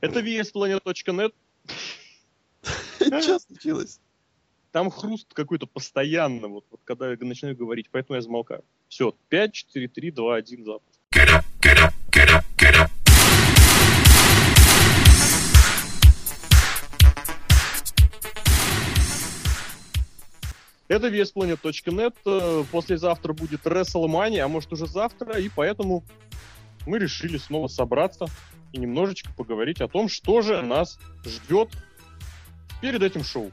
Это VSPlanet.net. Что случилось? Там хруст какой-то постоянно, вот, вот когда я начинаю говорить, поэтому я замолкаю. Все, 5, 4, 3, 2, 1, запуск. Это VSPlanet.net. Э, Послезавтра будет WrestleMania, а может уже завтра, и поэтому мы решили снова собраться и немножечко поговорить о том, что же нас ждет перед этим шоу.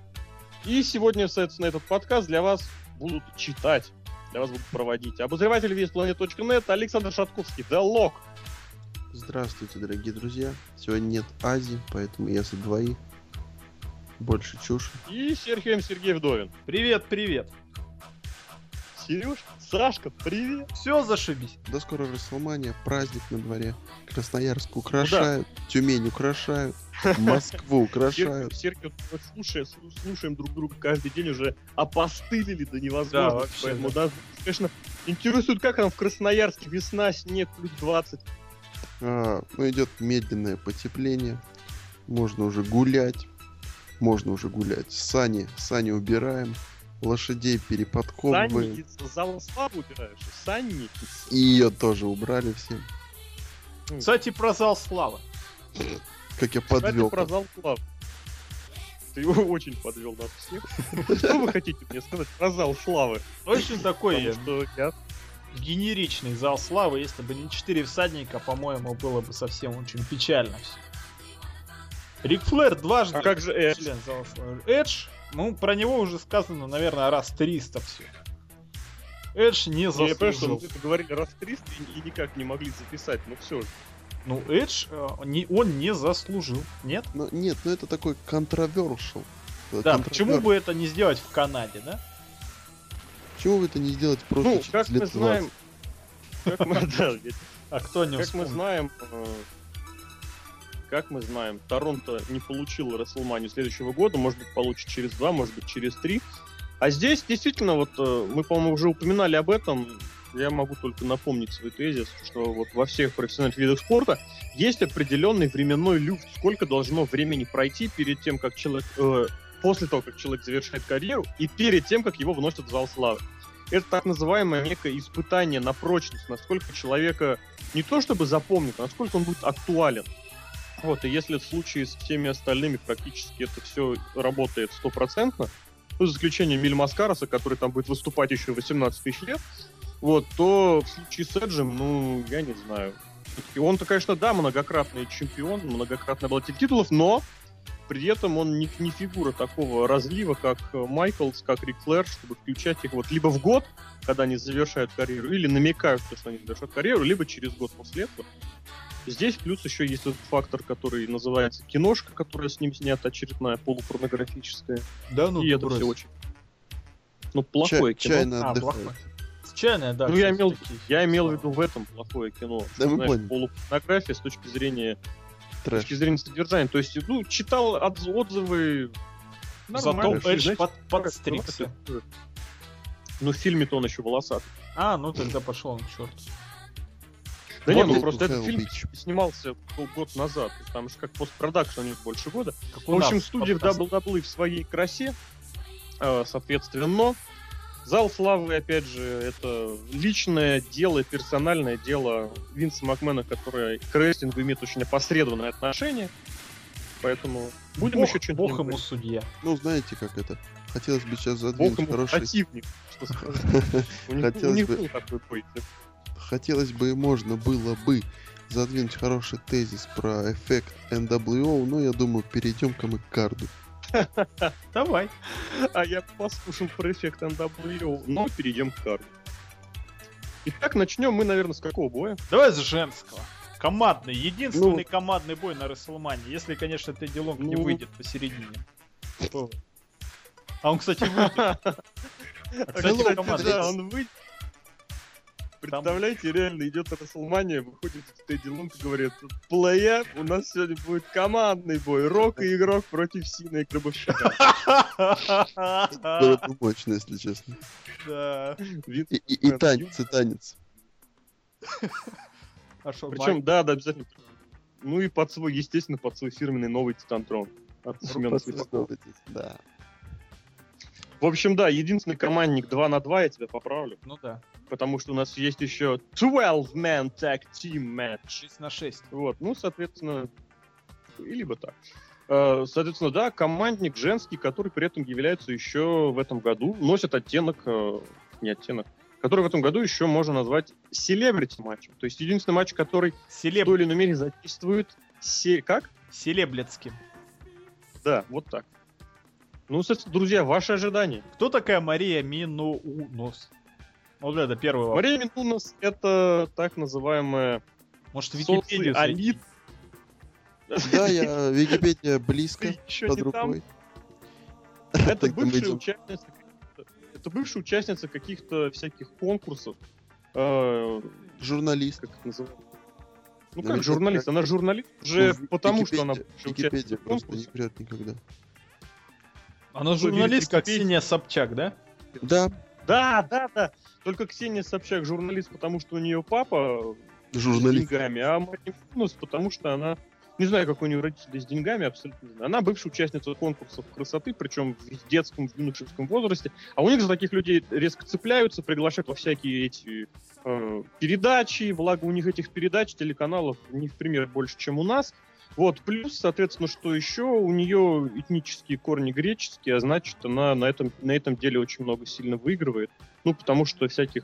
И сегодня, соответственно, этот подкаст для вас будут читать, для вас будут проводить обозреватель VSPlanet.net Александр Шатковский, The Lock. Здравствуйте, дорогие друзья. Сегодня нет Ази, поэтому я за двоих. Больше чушь. И Серхио М. Сергей Вдовин. Привет, привет. Сереж, Сашка, привет. Все, зашибись. До скорого Расселмания, праздник на дворе. Красноярск украшают, Тюмень украшают, Москву украшают. Серхио, мы слушая, слу- слушаем друг друга каждый день, уже опостылили до невозможности. Да, вообще, поэтому, да, конечно, интересует, как там в Красноярске весна, снег, плюс 20. А, ну, идет медленное потепление. Можно уже гулять. Можно уже гулять. Сани, сани убираем. Лошадей переподковываем. Санни из зала славы убираешь. Санни. И ее тоже убрали все. Кстати, про зал славы. Как я Кстати, подвел. про зал славы. Ты его очень подвел нас всех. Что вы хотите мне сказать про зал славы? Очень такой что я генеричный зал славы. Если бы не четыре всадника, по-моему, было бы совсем очень печально все. Рик Флэр дважды А как же Эдж? член зала славы. Эдж, ну, про него уже сказано, наверное, раз 300 все. Эдж не Я понимаю, что заслужил. мы это говорили раз 300 и, и никак не могли записать, ну все же. Ну, Эдж, э, не- он не заслужил. Нет? Но, нет, ну это такой controversial. Э, Да, контровер- почему бы это не сделать в Канаде, да? Почему бы это не сделать просто Ну, через как лет мы 20? знаем... Как мы, да, ведь А кто не как мы вспомнит? знаем, э, как мы знаем, Торонто не получил Расселманию следующего года, может быть, получит через два, может быть, через три. А здесь действительно, вот э, мы, по-моему, уже упоминали об этом. Я могу только напомнить свой тезис, что вот во всех профессиональных видах спорта есть определенный временной люфт. Сколько должно времени пройти перед тем, как человек, э, после того, как человек завершает карьеру, и перед тем, как его вносят в зал славы. Это так называемое некое испытание на прочность, насколько человека не то чтобы запомнит, а насколько он будет актуален. Вот, и если в случае с всеми остальными практически это все работает стопроцентно, ну, за исключением Миль Маскараса, который там будет выступать еще 18 тысяч лет, вот, то в случае с Эджем, ну, я не знаю. Он-то, конечно, да, многократный чемпион, многократный обладатель титулов, но при этом он не, не фигура такого разлива, как Майклс, как Рик Флэр, чтобы включать их вот либо в год, когда они завершают карьеру, или намекают, что они завершают карьеру, либо через год после этого. Здесь плюс еще есть этот фактор, который называется киношка, которая с ним снята, очередная полупорнографическая. Да ну и это брось. все очень... Ну, плохое Ча- кино. чайно А, плохое. Случайное, да. Ну, я имел, такие я имел в виду в этом плохое кино. Да, мы Знаешь, поняли. полупорнография с точки зрения, с Трэш. точки зрения содержания. То есть, ну, читал отз- отзывы. Зато нормально, Эдж знаете, под- подстригся. Ну, в фильме-то он еще волосатый. А, ну тогда пошел он к черту. Да не, Вот ну просто этот фильм снимался полгод назад. То есть Там же как постпродакшн у них больше года. Как В общем, нас студия в. WWE в своей красе, э, соответственно. Зал славы, опять же, это личное дело, персональное дело Винса Макмена, которое к рестлингу имеет очень опосредованное отношение. Поэтому будем Бог, еще что-нибудь Бог говорить. ему судья. Ну, знаете, как это? Хотелось бы сейчас Бог задвинуть ему хороший... противник, что сказать. У них, такой. Хотелось бы и можно было бы задвинуть хороший тезис про эффект NWO, но я думаю, перейдем-ка мы к карду. Давай. А я послушал про эффект NWO, но перейдем к карте. Итак, начнем мы, наверное, с какого боя? Давай с женского. Командный, единственный Ну. командный бой на Расселмане. Если, конечно, Тедди Лонг не Ну. выйдет посередине. А он, кстати, выйдет. А, кстати, командный. да, он выйдет. Представляете, реально идет Расселмания, выходит Тедди Лунг и говорит, плея, у нас сегодня будет командный бой, Рок и игрок против Сина и Гробовщика. Было бы мощно, если честно. Да. И, танец, и танец. Причем, да, да, обязательно. Ну и под свой, естественно, под свой фирменный новый Титантрон. От Семена Слепакова. Да. В общем, да, единственный командник 2 на 2, я тебя поправлю. Ну да. Потому что у нас есть еще 12-man tag team match. 6 на 6. Вот, ну, соответственно, и либо так. Э, Соответственно, да, командник женский, который при этом является еще в этом году, носит оттенок, э, не оттенок, который в этом году еще можно назвать селебрити матчем. То есть единственный матч, который в Селеб... той или иной мере задействует... Се... Как? Селеблецким. Да, вот так. Ну, соответственно, друзья, ваши ожидания. Кто такая Мария Миноунос? Вот это первый вопрос. Мария Минунас — это так называемая Может, в Википедию зайти? социалит. Да, я Википедия близко, под рукой. Это бывшая участница это бывшая участница каких-то всяких конкурсов. Э, Журналист. как это называется? Ну как журналист? Она журналист уже Ну, потому, что она Википедия- бывшая Википедия участница просто не врет никогда. Она Что, журналист, как Википедия? Ксения Собчак, да? Да, Да, да, да. Только Ксения Собчак журналист, потому что у нее папа с журналист. деньгами, а Мария Минунас, потому что она не знаю, как у нее родители с деньгами, абсолютно. Она бывшая участница конкурсов красоты, причем в детском, в юношеском возрасте. А у них за таких людей резко цепляются, приглашают во всякие эти э, передачи. Благо у них этих передач, телеканалов не в пример больше, чем у нас. Вот, плюс, соответственно, что еще, у нее этнические корни греческие, а значит, она на этом, на этом деле очень много сильно выигрывает. Ну, потому что всяких,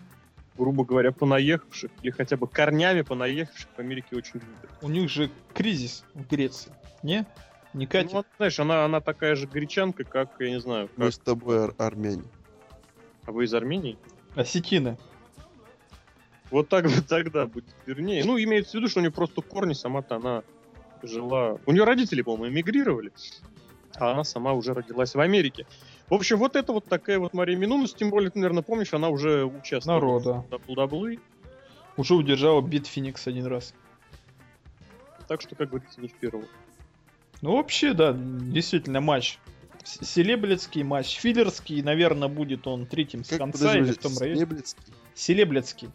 грубо говоря, понаехавших, или хотя бы корнями понаехавших в Америке очень любят. У них же кризис в Греции. Не? Не Ну, катит? вот, знаешь, она, она такая же гречанка, как, я не знаю, Мы как... с тобой ар- армяне. А вы из Армении? Осетины. Вот так вот тогда будет вернее. Ну, имеется в виду, что у нее просто корни, сама-то она жила... У нее родители, по-моему, эмигрировали, а она сама уже родилась в Америке. В общем, вот это вот такая вот Мария Минунус, тем более, ты, наверное, помнишь, она уже участвовала Народа. в WWE, Уже удержала бит Феникс один раз. так что, как говорится, не в первую. Ну, вообще, да, действительно, матч. Селеблецкий матч, филлерский, наверное, будет он третьим с Как конца подожди, или в том районе. Снеблицкий? Селеблецкий.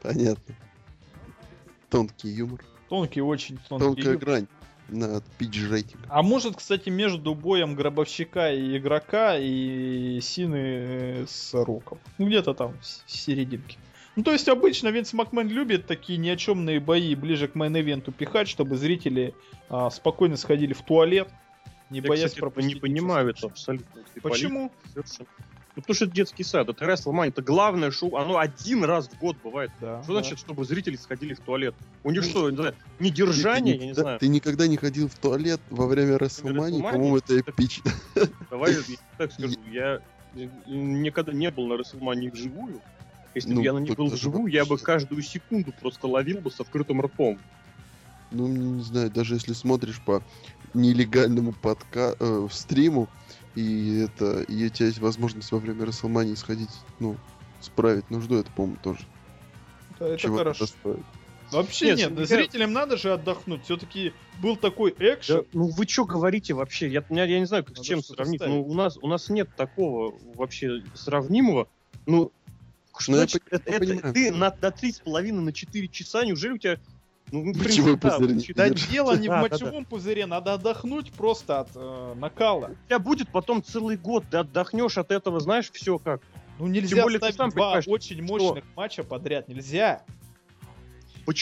Понятно. Тонкий юмор. Тонкий, очень тонкий. Тонкая юмор. грань на пич рейтинг. А может, кстати, между боем гробовщика и игрока и Сины э, с Роком. Ну, где-то там, в серединке. Ну, то есть, обычно Винс Макмен любит такие ни о чемные бои ближе к мейн-эвенту пихать, чтобы зрители а, спокойно сходили в туалет, не Я, боясь кстати, пропустить. не понимаю это абсолютно. Почему? совершенно. Ну, потому что это детский сад, это WrestleMania, это главное шоу, оно один раз в год бывает. Да, Что да. значит, чтобы зрители сходили в туалет? У них что, не знаю, недержание, ты, я не никогда- знаю. ты никогда не ходил в туалет во время? WrestleMania? По-моему, это эпично. Давай я так скажу, я никогда не был на WrestleMania вживую. Если бы Ну, я на ней тут был вживую, я бы каждую секунду просто ловил бы с открытым ртом. Ну, не знаю, даже если смотришь по нелегальному подка... э, стриму, и это и у тебя есть возможность во время Расселмании сходить, ну, справить нужду, это, по-моему, тоже Это, это чего хорошо. стоит. Вообще Нет, нет, я- зрителям надо же отдохнуть. Все-таки был такой экшен. Да, ну вы что говорите вообще? Я, я, я не знаю, как, с чем сравнить. Ну, у нас, у нас нет такого вообще сравнимого. Ну, что Ну, я значит, по- это, я это понимаю. ты на, на три с половиной, на 4 часа, неужели у тебя... Ну, в Мочевой принципе, да, Держи. дело не в мочевом пузыре, надо отдохнуть просто от э, накала. У тебя будет потом целый год, ты отдохнешь от этого, знаешь, все как. Ну нельзя более ставить сам два очень что- мощных матча подряд. Нельзя.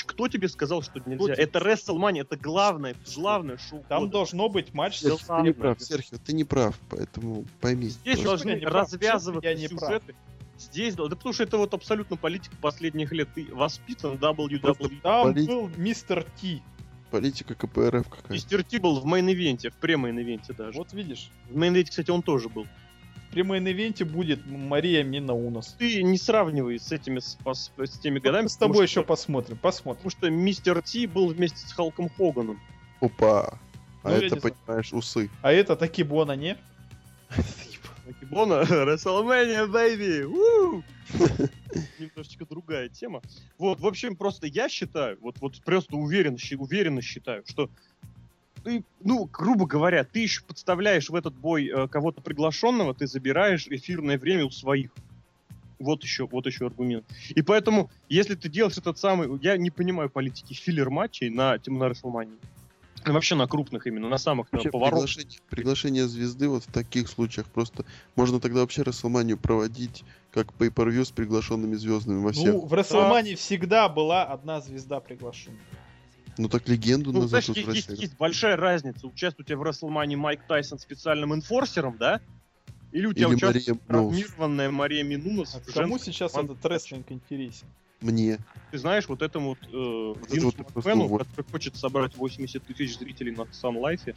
Кто тебе сказал, что нельзя? тебе Это WrestleMania, это главное, это главное шоу Там года. должно быть матч. Серхио, ты не ладно. прав, Серхио, ты не прав, поэтому пойми. Здесь должны прав? развязываться не прав? Здесь, да, да потому что это вот абсолютно политика последних лет. Ты воспитан WWE. Просто Там Полит- был мистер Ти. Политика КПРФ какая. Мистер Ти был в main event е, в pre-main event е даже. Вот видишь. В main event е, кстати, он тоже был. В pre-main event е будет Мария Менунос. Ты не сравнивай с этими, с, пос- с теми годами. Мы с тобой еще что- посмотрим. Посмотрим. Потому что мистер Ти был вместе с Халком Хоганом. Опа. А Ну, это, понимаешь, усы. А это таки Бона, не? Акибона, WrestleMania, baby! Немножечко другая тема. Вот, в общем, просто я считаю, вот, вот просто уверен, щи- уверенно считаю, что ты, ну, грубо говоря, ты еще подставляешь в этот бой э, кого-то приглашенного, ты забираешь эфирное время у своих. Вот еще, вот еще аргумент. И поэтому, если ты делаешь этот самый, я не понимаю политики филлер матчей на, на WrestleMania. Вообще на крупных именно, на самых на Вообще, поворотах. приглашение, приглашение звезды вот в таких случаях просто можно тогда вообще Расселманию проводить как pay per view с приглашенными звездами во всех. Ну, в Расселмане всегда была одна звезда приглашена. Ну так легенду Ну, назад знаешь, есть, есть- есть большая разница. Участвует у тебя в Расселмане Майк Тайсон специальным инфорсером, да? Или у тебя Или участвует Мария, ну, травмированная Мария Минунас А кому сейчас этот рестлинг интересен? Мне. Ты знаешь, вот этому вот, э, вот Макмену, уволь. который хочет собрать 80 тысяч зрителей на Sun Life,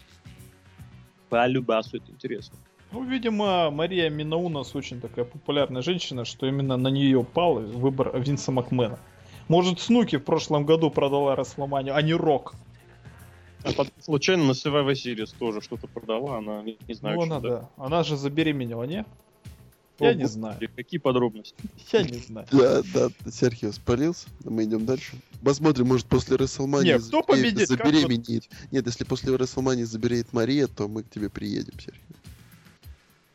по любасу это интересно. Ну, видимо, Мария Минаунас очень такая популярная женщина, что именно на нее пал выбор Винса Макмена. Может, Снуки в прошлом году продала Расселманию, а не Рок. А потом случайно на Survivor Series тоже что-то продала, она не, не знаю, ну, что она, да. да. Она же забеременела, не? Я О, не знаю. Какие подробности? Я не знаю. Да, да, Серхио спалился. Мы идем дальше. Посмотрим, может после Расселмании Не, кто победит? Как забеременеет. Нет, если после Расселмании забереет Мария, то мы к тебе приедем, Серхио.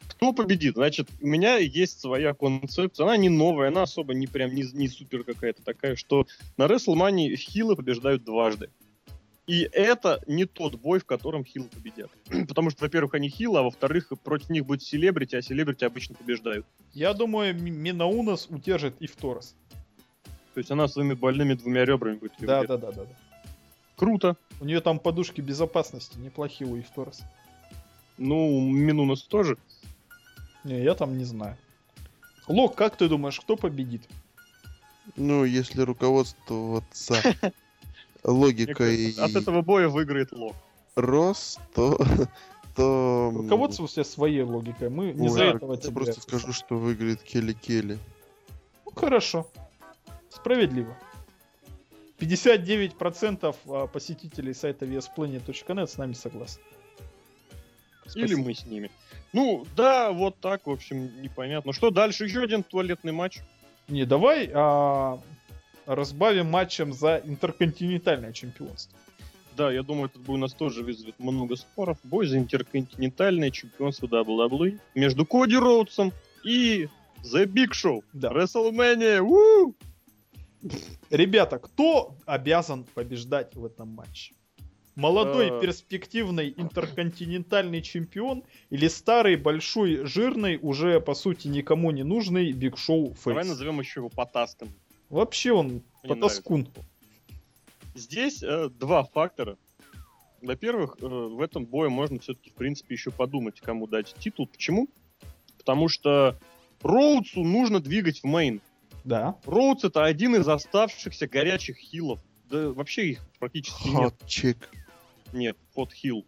Кто победит? Значит, у меня есть своя концепция. Она не новая, она особо не прям не, не супер какая-то такая, что на WrestleMania хилы побеждают дважды. И это не тот бой, в котором хилы победят. Потому что, во-первых, они хилы, а во-вторых, против них будет селебрити, а селебрити обычно побеждают. Я думаю, Минаунас удержит и в Торос. То есть она своими больными двумя ребрами будет Да, да, да, да, да. Круто. У нее там подушки безопасности неплохие у Ифторос. Ну, Минунас тоже. Не, я там не знаю. Лок, как ты думаешь, кто победит? Ну, если руководствоваться логикой От этого боя выиграет Лок. Рос, то... то... м, Руководствуйся своей логикой. Мы не ой, за я этого тебя просто скажу, что выиграет Келли Келли. Ну, хорошо. Справедливо. 59% а, посетителей сайта VSPlanet.net с нами согласны. Или Спасибо. мы с ними. Ну, да, вот так, в общем, непонятно. Что дальше? Еще один туалетный матч. Не, давай а, разбавим матчем за интерконтинентальное чемпионство. Да, я думаю, этот бой у нас тоже вызовет много споров. Бой за интерконтинентальное чемпионство WWE между Коди Роудсом и The Big Show. Да. WrestleMania! уу! Ребята, кто обязан побеждать в этом матче? Молодой, Э. перспективный интерконтинентальный чемпион или старый, большой, жирный, уже по сути никому не нужный Биг Шоу Давай Фейс? назовем еще его потаском. Вообще он Мне потаскун. Здесь э, два фактора. Во-первых, э, в этом бое можно все-таки, в принципе, еще подумать, кому дать титул. Почему? Потому что Роудсу нужно двигать в мейн. Да. Роудс это один из оставшихся горячих хилов. Да вообще их практически нет. Хот-чек. Нет, ход хил.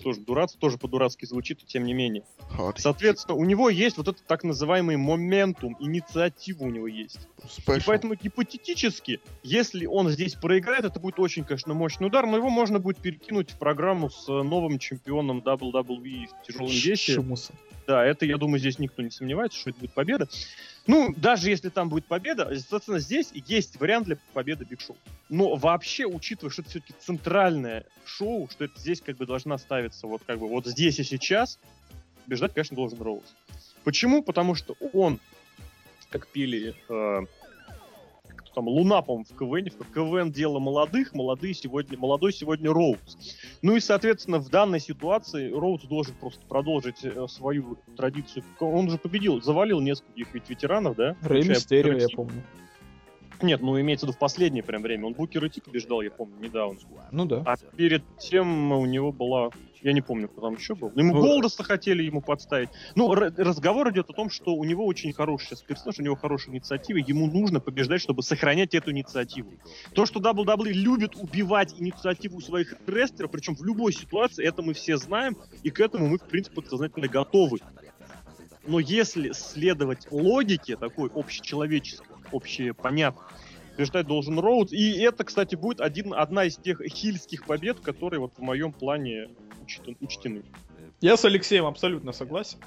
Тоже дурацко, тоже по-дурацки звучит, и тем не менее. Хот Соответственно, у него есть вот этот так называемый моментум, инициатива у него есть. И Спешл. поэтому гипотетически, если он здесь проиграет, это будет очень, конечно, мощный удар, но его можно будет перекинуть в программу с э, новым чемпионом WWE в тяжелом весе. Да, это, я думаю, здесь никто не сомневается, что это будет победа. Ну, даже если там будет победа, соответственно, здесь есть вариант для победы Биг Шоу. Но вообще, учитывая, что это все-таки центральное шоу, что это здесь как бы должна ставиться вот как бы вот здесь и сейчас, побеждать, конечно, должен Роуз. Почему? Потому что он, как пели э, там, Луна, по-моему, в КВН, в КВН дело молодых, молодые сегодня, молодой сегодня Роуз. Ну и, соответственно, в данной ситуации Роуз должен просто продолжить э, свою традицию. Он же победил, завалил нескольких ведь ветеранов, да? Рэй Мистерио, я помню. Нет, ну имеется в виду в последнее прям время. Он Букера Ти побеждал, я помню, недавно. Ну да. А перед тем у него была... Я не помню, кто там еще был. Ему Ну, Голдоса хотели ему подставить. Ну, разговор идет о том, что у него очень хороший сейчас персонаж, у него хорошая инициатива, ему нужно побеждать, чтобы сохранять эту инициативу. То, что WWE любит убивать инициативу своих рестлеров, причем в любой ситуации, это мы все знаем, и к этому мы, в принципе, подсознательно готовы. Но если следовать логике такой общечеловеческой, общепонятной, побеждать должен Роудс. И это, кстати, будет один, одна из тех хильских побед, которые вот в моем плане учтен- учтены. Я с Алексеем абсолютно согласен.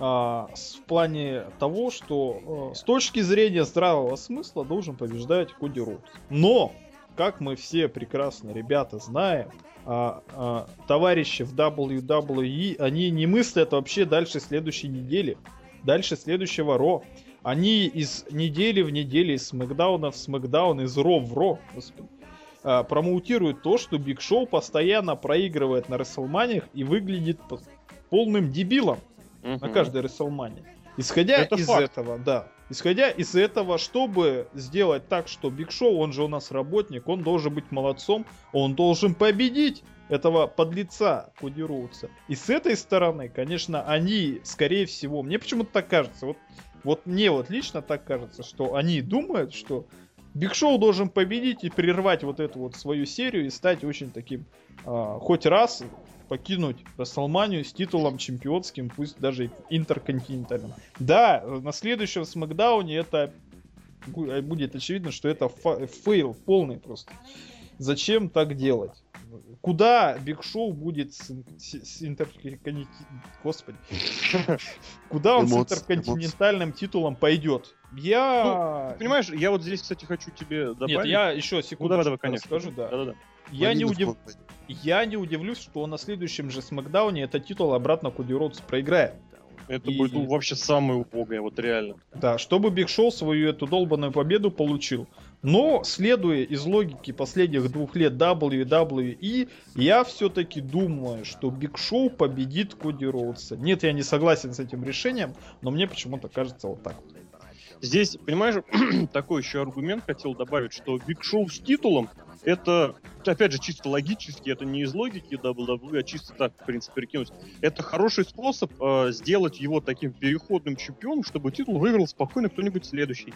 А, с- в плане того, что э, с точки зрения здравого смысла должен побеждать Коди Роудс. Но, как мы все прекрасно, ребята, знаем, а, а, товарищи в WWE, они не мыслят вообще дальше следующей недели, дальше следующего Ро. Они из недели в неделю, из Смакдауна в Смакдаун, из Ро в Ро. Господи. а, промоутирует то, что Биг Шоу постоянно проигрывает на Рестлманиях и выглядит по- полным дебилом на Мгм. каждой Рестлмании. Исходя Это из факт. этого, да. Исходя из этого, чтобы сделать так, что Биг Шоу, он же у нас работник, он должен быть молодцом, он должен победить этого подлеца Коди Роудса. И с этой стороны, конечно, они, скорее всего, мне почему-то так кажется, вот, вот мне вот лично так кажется, что они думают, что Биг Шоу должен победить и прервать вот эту вот свою серию и стать очень таким, а, хоть раз покинуть Рестлманию с титулом чемпионским, пусть даже интерконтинентальным. Да, на следующем Смакдауне это бу- будет очевидно, что это fail полный просто. Зачем так делать? Куда Биг Шоу будет с, с- с интерконти- Господи. Куда он Эмоции, с интерконтинентальным титулом пойдет? Я... Понимаешь, я вот здесь, кстати, хочу тебе добавить. Нет, я еще Ну, секунду давай, давай, конечно. расскажу, да. Да-да-да. Я не, удив... Я не удивлюсь, что на следующем же Смакдауне этот титул обратно Коди Роудс проиграет. Это И- будет ну, вообще самое убогое, вот реально. Да, чтобы Биг Шоу свою эту долбанную победу получил. Но, следуя из логики последних двух лет WWE, я все-таки думаю, что Биг Шоу победит Коди Роудса. Нет, я не согласен с этим решением, но мне почему-то кажется вот так. Здесь, понимаешь, такой еще аргумент хотел добавить, что Биг Шоу с титулом это, опять же, чисто логически, это не из логики WWE, а чисто так, в принципе, прикинуть. Это хороший способ э, сделать его таким переходным чемпионом, чтобы титул выиграл спокойно кто-нибудь следующий.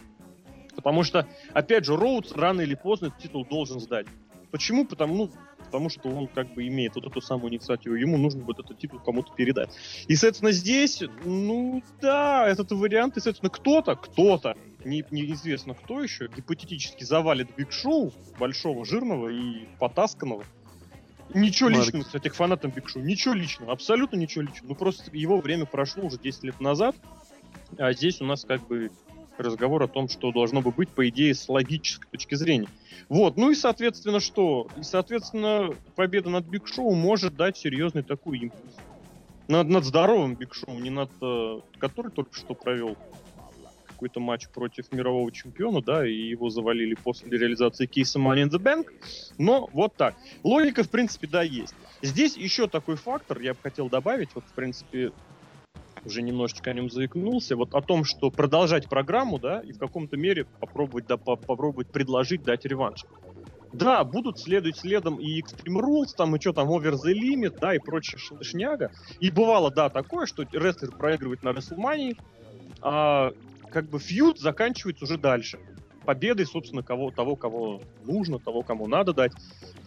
Потому что, опять же, Роудс рано или поздно этот титул должен сдать. Почему? Потому, ну, потому что он как бы имеет вот эту самую инициативу. Ему нужно будет этот титул кому-то передать. И, соответственно, здесь, ну да, этот вариант, и, соответственно, кто-то, кто-то, не, неизвестно кто еще, гипотетически завалит Биг Шоу, большого, жирного и потасканного. Ничего Марк. личного, кстати, к фанатам Биг Шоу. Ничего личного, абсолютно ничего личного. Ну просто его время прошло уже 10 лет назад, а здесь у нас как бы разговор о том, что должно бы быть, по идее, с логической точки зрения. Вот, ну и, соответственно, что? И, соответственно, победа над Биг Шоу может дать серьезный такой импульс. Над, над здоровым Биг Шоу, не над... э, который только что провел какой-то матч против мирового чемпиона, да, и его завалили после реализации кейса Money in the Bank. Но вот так. Логика, в принципе, да, есть. Здесь еще такой фактор, я бы хотел добавить, вот, в принципе, уже немножечко о нем заикнулся, вот о том, что продолжать программу, да, и в каком-то мере попробовать, да, по- попробовать предложить дать реванш. Да, будут следовать следом и Extreme Rules, там и что там, Over the Limit, да, и прочая шняга. И бывало, да, такое, что рестлер проигрывает на WrestleMania, а как бы feud заканчивается уже дальше. Победой, собственно, кого, того, кого нужно, того, кому надо дать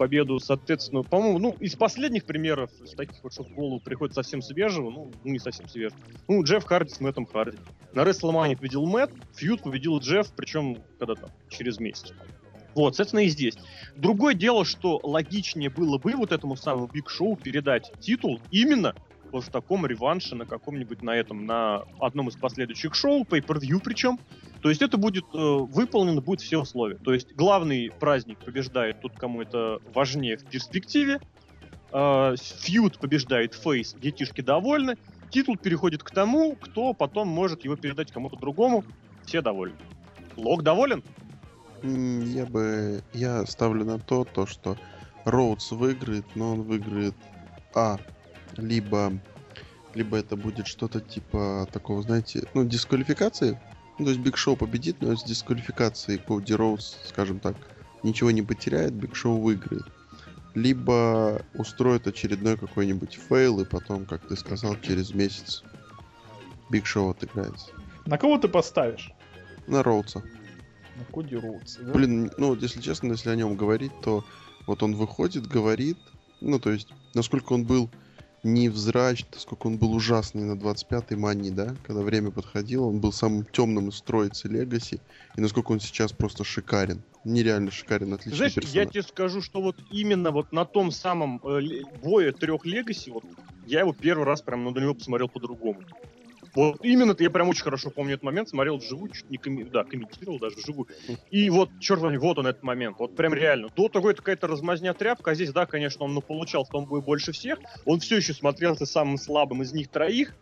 победу, соответственно, по-моему, ну, из последних примеров, из таких вот, что в голову приходит совсем свежего, ну, ну, не совсем свежего, ну, Джефф Харди с Мэттом Харди. На WrestleMania победил Мэтт, feud победил Джефф, причем, когда там, через месяц. Вот, соответственно, и здесь. Другое дело, что логичнее было бы вот этому самому Биг Шоу передать титул именно в таком реванше на каком-нибудь на этом, на одном из последующих шоу, pay-per-view причем. То есть это будет э, выполнено, будет все условия. То есть главный праздник побеждает тот, кому это важнее в перспективе. Э, побеждает фейс, детишки довольны. Титул переходит к тому, кто потом может его передать кому-то другому. Все довольны. Лог доволен? Я бы... Я ставлю на то, то, что Роудс выиграет, но он выиграет А. Либо... Либо это будет что-то типа такого, знаете, ну, дисквалификации. Ну, то есть Биг Шоу победит, но с дисквалификацией Коди Роудс, скажем так, ничего не потеряет, Биг Шоу выиграет. Либо устроит очередной какой-нибудь fail, и потом, как ты сказал, через месяц Биг Шоу отыграется. На кого ты поставишь? На Роудса. На Коди Роудса. да? Блин, ну если честно, если о нем говорить, то вот он выходит, говорит, ну то есть, насколько он был невзрачный, насколько он был ужасный на 25-й мании, да, когда время подходило, он был самым темным из троицы Легаси, и насколько он сейчас просто шикарен. Нереально шикарен, отличный Знаешь, я персонаж. тебе скажу, что вот именно вот на том самом э, бое трех Легаси, вот я его первый раз прям на него посмотрел по-другому. Вот именно я прям очень хорошо помню этот момент, смотрел вживую, чуть не комми- да, комментировал даже вживую. И вот, черт возьми, вот он этот момент, вот прям реально. До того это какая-то размазня тряпка, а здесь, да, конечно, он ну, получал в том бою больше всех, он все еще смотрелся самым слабым из них троих,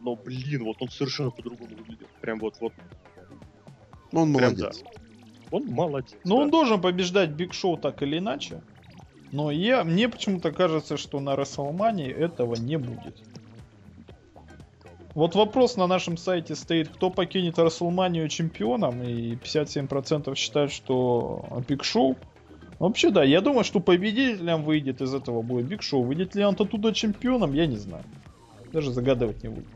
но, блин, вот он совершенно по-другому выглядел. Прям вот, вот Ну, он Прям молодец. Он молодец. Ну, он да. должен побеждать Биг Шоу так или иначе. Но я, мне почему-то кажется, что на Расселмании этого не будет. Вот вопрос на нашем сайте стоит, кто покинет Рестлманию чемпионом, и 57% считают, что Биг Шоу. Вообще, да, я думаю, что победителем выйдет из этого будет Биг Шоу. Выйдет ли он оттуда чемпионом, я не знаю. Даже загадывать не буду.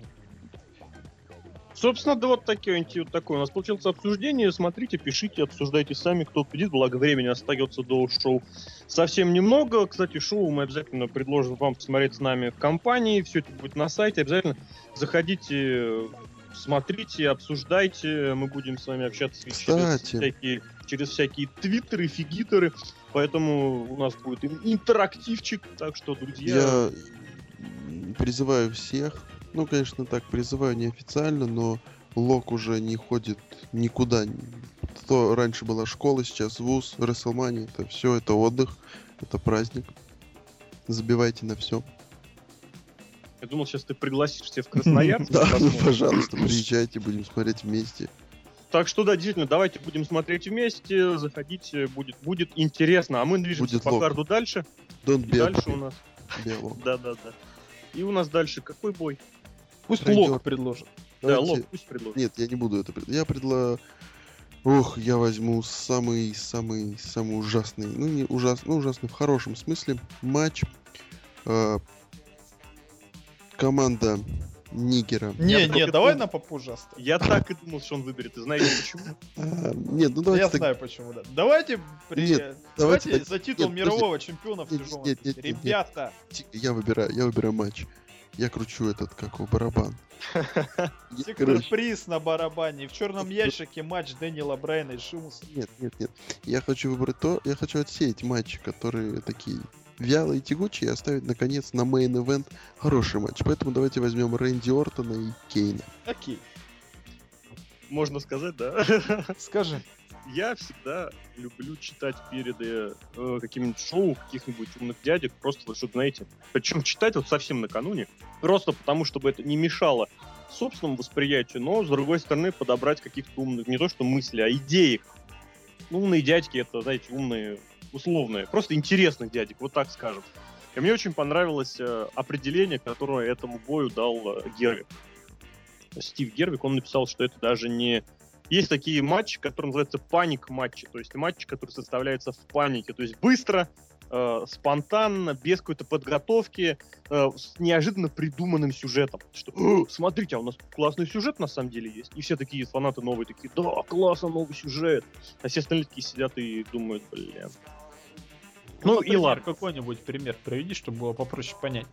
Собственно, да вот такие, вот такое у нас получилось обсуждение. Смотрите, пишите, обсуждайте сами, кто победит. Благо времени остается до шоу совсем немного. Кстати, шоу мы обязательно предложим вам посмотреть с нами в компании. Все это будет на сайте. Обязательно заходите, смотрите, обсуждайте. Мы будем с вами общаться через Кстати. всякие, через всякие твиттеры, фигитеры. Поэтому у нас будет ин- интерактивчик. Так что, друзья, Я призываю всех, ну, конечно, так призываю неофициально, но Лок уже не ходит никуда. То раньше была школа, сейчас вуз, Расселмания, это все, это отдых, это праздник. Забивайте на все. я думал, сейчас ты пригласишь всех в Красноярск. Да, пожалуйста, приезжайте, будем смотреть вместе. Так что да, действительно, давайте будем смотреть вместе, заходите, будет, будет интересно. А мы движемся Будет по лог. карду дальше. Don't be Дальше у нас, да, да, да. И у нас дальше какой бой? Пусть Пройдет. Лок предложит. Да, Давайте- лог, пусть предложит. Нет, я не буду это. пред- Я предла... Ох, я возьму самый, самый, самый ужасный, ну не ужасный, ну ужасный в хорошем смысле матч. Э, команда Нигера. Не, Я не, давай на попозже оставим. Я так и думал, что он выберет. И знаете почему? А, нет, ну давайте Я так- знаю почему, да. Давайте, при... Нет, давайте, давайте так- за титул нет, мирового чемпиона в Нет, тяжелом нет, весе. нет, нет, нет. Ребята, Я выбираю, я выбираю матч. Я кручу этот, как его, барабан. Я, сектор короче, приз на барабане. В черном ящике матч Дэниела Брайана и Шимуса. Нет, нет, нет. Я хочу выбрать то, я хочу отсеять матчи, которые такие вялые и тягучие, и оставить, наконец, на main event хороший матч. Поэтому давайте возьмем Рэнди Ортона и Кейна. Окей, Можно сказать, да? скажи. Я всегда люблю читать перед э, каким-нибудь шоу каких-нибудь умных дядек, просто вот, чтобы, знаете, причем читать вот совсем накануне, просто потому, чтобы это не мешало собственному восприятию, но, с другой стороны, подобрать каких-то умных, не то что мысли, а идеек. Ну, умные дядьки, это, знаете, умные, условные, просто интересных дядек, вот так скажем. И мне очень понравилось э, определение, которое этому бою дал э, Гервик. Стив Гервик, он написал, что это даже не есть такие матчи, которые называются паник-матчи, то есть матчи, которые составляются в панике, то есть быстро, э, спонтанно, без какой-то подготовки, э, с неожиданно придуманным сюжетом. Что, «О, смотрите, а у нас классный сюжет на самом деле есть. И все такие фанаты новые такие, да, классно, новый сюжет. А все остальные такие сидят и думают, блин. Ну, и например, ладно. Какой-нибудь пример приведи, чтобы было попроще понять.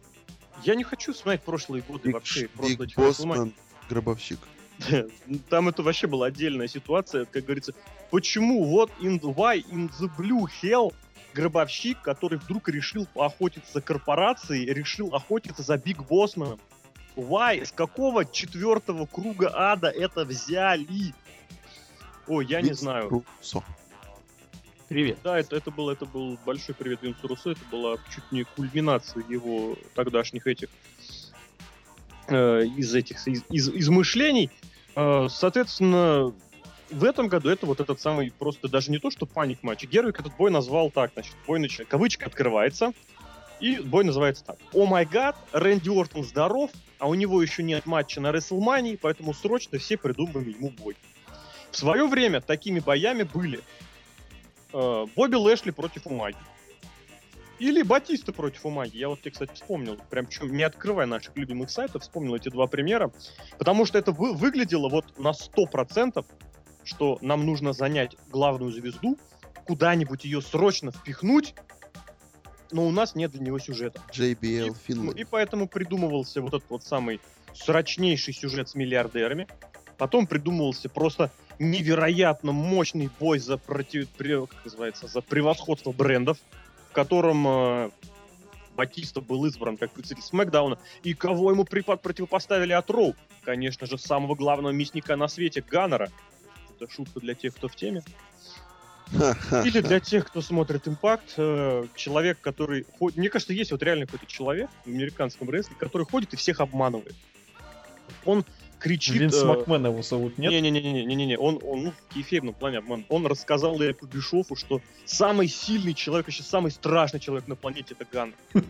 Я не хочу вспоминать прошлые годы вообще. просто Биг этих WrestleMania. Боссман, Гробовщик. Там это вообще была отдельная ситуация, как говорится. Почему вот in the, why in the blue hell гробовщик, который вдруг решил охотиться за корпорацией, решил охотиться за Биг Боссманом? Why? С какого четвертого круга ада это взяли? Ой, я не знаю. Руссо. Привет. Да, это, это, был, это был большой привет Винсу Руссо, это была чуть не кульминация его тогдашних этих э, из этих из, из- измышлений. Э, соответственно, в этом году это вот этот самый просто даже не то, что паник матч. Гервик этот бой назвал так, значит, бой нач... кавычка открывается, и бой называется так. О май гад, Рэнди Ортон здоров, а у него еще нет матча на Рестлмании, поэтому срочно все придумали ему бой. В свое время такими боями были э, Бобби Лэшли против Умаги. Или Батиста против Умаги. Я вот тебе, кстати, вспомнил. Прям не открывая наших любимых сайтов, вспомнил эти два примера. Потому что это вы- выглядело вот на 100%, что нам нужно занять главную звезду, куда-нибудь ее срочно впихнуть, но у нас нет для него сюжета. JBL И, ну, и поэтому придумывался вот этот вот самый срочнейший сюжет с миллиардерами. Потом придумывался просто невероятно мощный бой за против, как называется, за превосходство брендов, котором э, Батиста был избран как представитель Смакдауна. И кого ему противопоставили от Роу? Конечно же, самого главного мясника на свете, Ганнера. Это шутка для тех, кто в теме. Или для тех, кто смотрит Импакт, э, человек, который... Мне кажется, есть вот реально какой-то человек в американском рестлинге, который ходит и всех обманывает. Он кричит... Винс э, Макмен его зовут, нет? Не-не-не-не-не-не, он, он ну, в кейфейном плане обман. Он рассказал Эрику Бишофу, что самый сильный человек, вообще самый страшный человек на планете это Ганнер.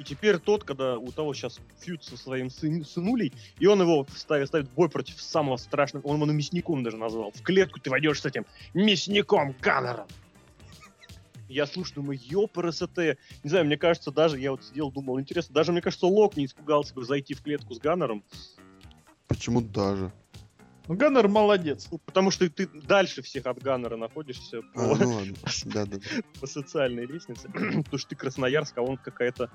И теперь тот, когда у того сейчас фьют со своим сын, сынулей, и он его ставит, ставит бой против самого страшного, он его мясником даже назвал. В клетку ты войдешь с этим мясником Ганнером. Я слушаю, думаю, ёпрст. Не знаю, мне кажется, даже, я вот сидел, думал, интересно, даже, мне кажется, Лок не испугался бы зайти в клетку с Ганнером. Почему даже? Ну, Ганнер молодец. Ну, потому что ты дальше всех от Ганнера находишься по, А, ну ладно. Да, да. по социальной лестнице. потому что ты Красноярск, а он какая-то...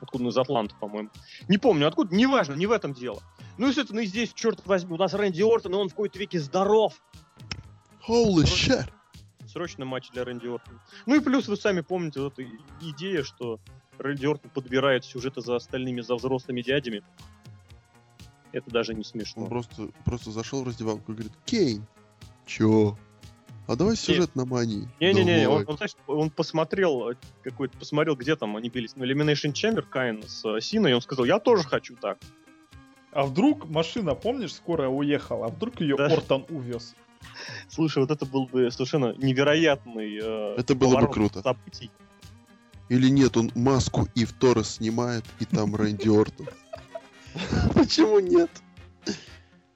Откуда? Ну, из Атланты, по-моему. Не помню, откуда. Неважно, не в этом дело. Ну, естественно, и здесь, черт возьми, у нас Рэнди Ортон, и он в какой-то веке здоров. Holy shit! Срочно матч для Рэнди Ортона. Ну и плюс вы сами помните вот эту идея, что Рэнди Ортон подбирает сюжеты за остальными, за взрослыми дядями. Это даже не Он смешно. просто, просто зашел в раздевалку и говорит, Кейн, чё? А давай сюжет на мании. Не-не-не, он, он, он посмотрел э, какой-то, посмотрел, где там они бились, ну, Elimination Chamber, Кайн с э, Синой, и он сказал, я тоже хочу так. А вдруг машина, помнишь, скорая уехала, а вдруг ее Да. Ортон увез? Слушай, вот это был бы совершенно невероятный э, Это было бы круто. событий. Или нет, он маску и в Торрес снимает, и там Рэнди Ортон. Почему нет? Кто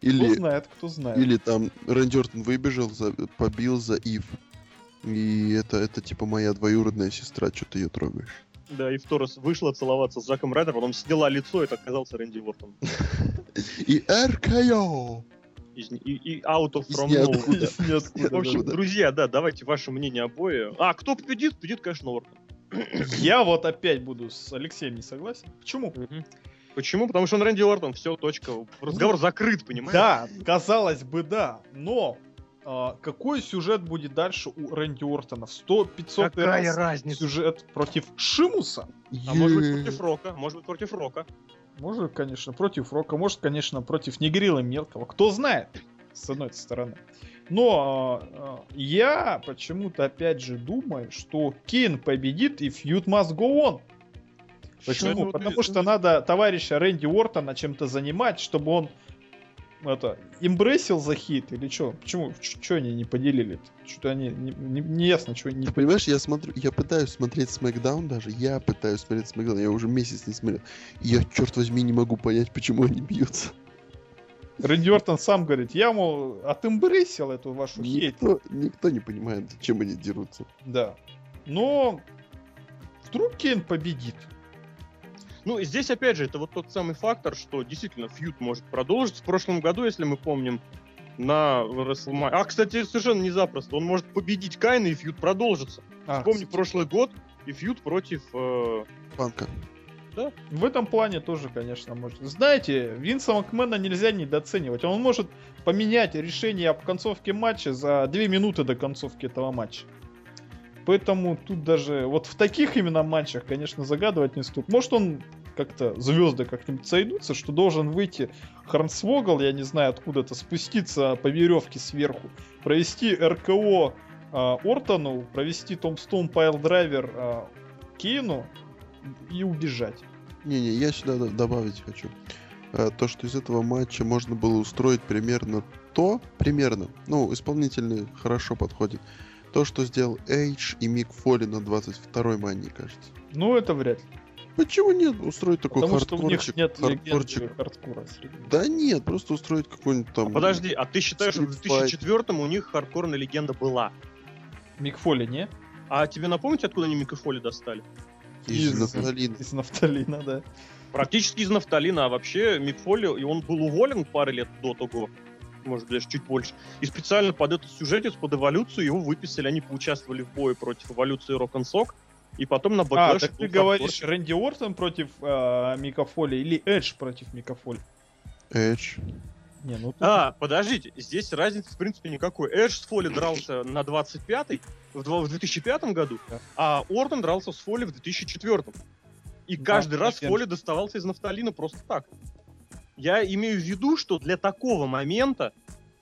Или, знает, кто знает. или там Рэнди Ортон выбежал, за- побил за Ив. И это, это типа моя двоюродная сестра, что ты ее трогаешь. Да, и в Торрес вышла целоваться с Заком Райдером, потом сняла лицо, и это оказался Рэнди Ортон. И РКО! Из- И, и out of from nowhere. В общем, друзья, да, давайте ваше мнение обои. А, кто победит? Победит, конечно, Ортон. Я вот опять буду с Алексеем не согласен. Почему? Почему? Потому что он Рэнди Ортон, все, точка. Разговор закрыт, понимаешь? Да, казалось бы, да. Но а, какой сюжет будет дальше у Рэнди Ортона? В 100-500 Какая раз разница? сюжет против Шимуса? А может быть против Рока, может быть против Рока. Может, конечно, против Рока, может, конечно, против Негрила Мелкого. Кто знает, с одной стороны. Но а, я почему-то опять же думаю, что Кейн победит и фьюд must go on. Почему? Ну, Потому что надо товарища Рэнди Уортона чем-то занимать, чтобы он это, имбресил за хит или что? Почему? Что они не поделили? Что-то они не, не- не ясно, чего не Ты понимаешь, я смотрю, я пытаюсь смотреть Смакдаун даже, я пытаюсь смотреть Смакдаун, я уже месяц не смотрел. И я, черт возьми, не могу понять, почему они бьются. Рэнди Уортон сам говорит, я, мол, отимбресил эту вашу хейт. Никто, никто не понимает, зачем они дерутся. Да. Но вдруг Кейн победит. Ну, и здесь, опять же, это вот тот самый фактор, что действительно фьюд может продолжиться. В прошлом году, если мы помним, на WrestleMania... А, кстати, совершенно не запросто. Он может победить Кайна, и фьюд продолжится. А, Вспомни прошлый год, и фьюд против... э, Панка. В этом плане тоже, конечно, может. Знаете, Винса Макмена нельзя недооценивать. Он может поменять решение об концовке матча за две минуты до концовки этого матча. Поэтому тут даже вот в таких именно матчах, конечно, загадывать не стоит. Может он как-то звезды как-нибудь сойдутся, что должен выйти Харнсвогл, я не знаю откуда-то, спуститься по веревке сверху, провести РКО а, Ортону, провести Томстоун Пайл Драйвер а, Кейну и убежать. Не-не, я сюда добавить хочу. А, То, что из этого матча можно было устроить примерно то, примерно, ну, исполнительный хорошо подходит, то, что сделал Эйдж и Мик Фоли на 22-й мании, кажется. Ну, это вряд ли. Почему нет? Устроить такой Потому что у них хардкорчик. нет хардкорчик. легенды хардкора среди них. Да нет, просто устроить какой-нибудь там... Подожди, а ты считаешь, что в Street Fight. 2004 у них хардкорная легенда была? Мик Фоли, не? А тебе напомнить, откуда они Мика Фоли достали? Из Из- нафталина. Из нафталина, да. Практически из нафталина, а вообще Мик Фоли, и он был уволен пары лет до того, может даже чуть больше. И специально под этот сюжетец, под эволюцию его выписали, они поучаствовали в бое против эволюции Рок Сок, и потом на А, Backlash так ты говоришь хардкор. Рэнди Ортон против э, Мика Фоли или Эдж против Мика Фоли? Эдж. Не, ну тут- А, подождите, здесь разницы в принципе никакой. Эдж с Фоли дрался на 25-й в два- в 2005 году, Да. а Ортон дрался с Фоли в 2004. И Да, каждый раз. Фоли доставался из нафталина просто так. Я имею в виду, что для такого момента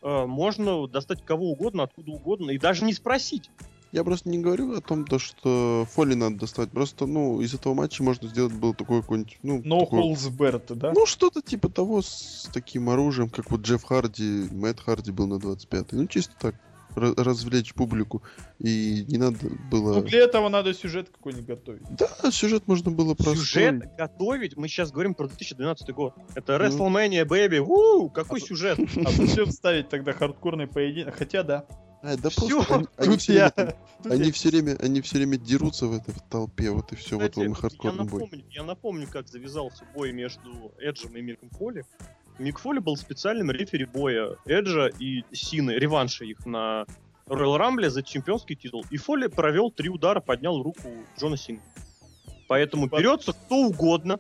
э, можно достать кого угодно, откуда угодно, и даже не спросить. Я просто не говорю о том, то, что Фоли надо достать. Просто, ну, из этого матча можно сделать было такое какое-нибудь, ну, No такое- holds barred, да? ну, что-то типа того с таким оружием, как вот Джефф Харди, Мэтт Харди был на 25-й. Ну, чисто так, развлечь публику. И не надо было... Ну, для этого надо сюжет какой-нибудь готовить. Да, сюжет можно было простой. Сюжет готовить, мы сейчас говорим про 2012 год. Это Ну. WrestleMania, baby. У, какой А- сюжет? А зачем ставить тогда хардкорный поединок? Хотя да. А, да Всё, просто они, они все я- время, они я- все время, они все время дерутся в этой в толпе, вот и все, вот Кстати, вам и я хардкорный бой. напомню, я напомню, как завязался бой между Эджем и Миком Фоли. Мик Фоли был специальным рефери боя Эджа и Сины, реванша их на Royal Rumble за чемпионский титул. И Фоли провел три удара, поднял руку Джона Сина. Поэтому По- берется кто угодно,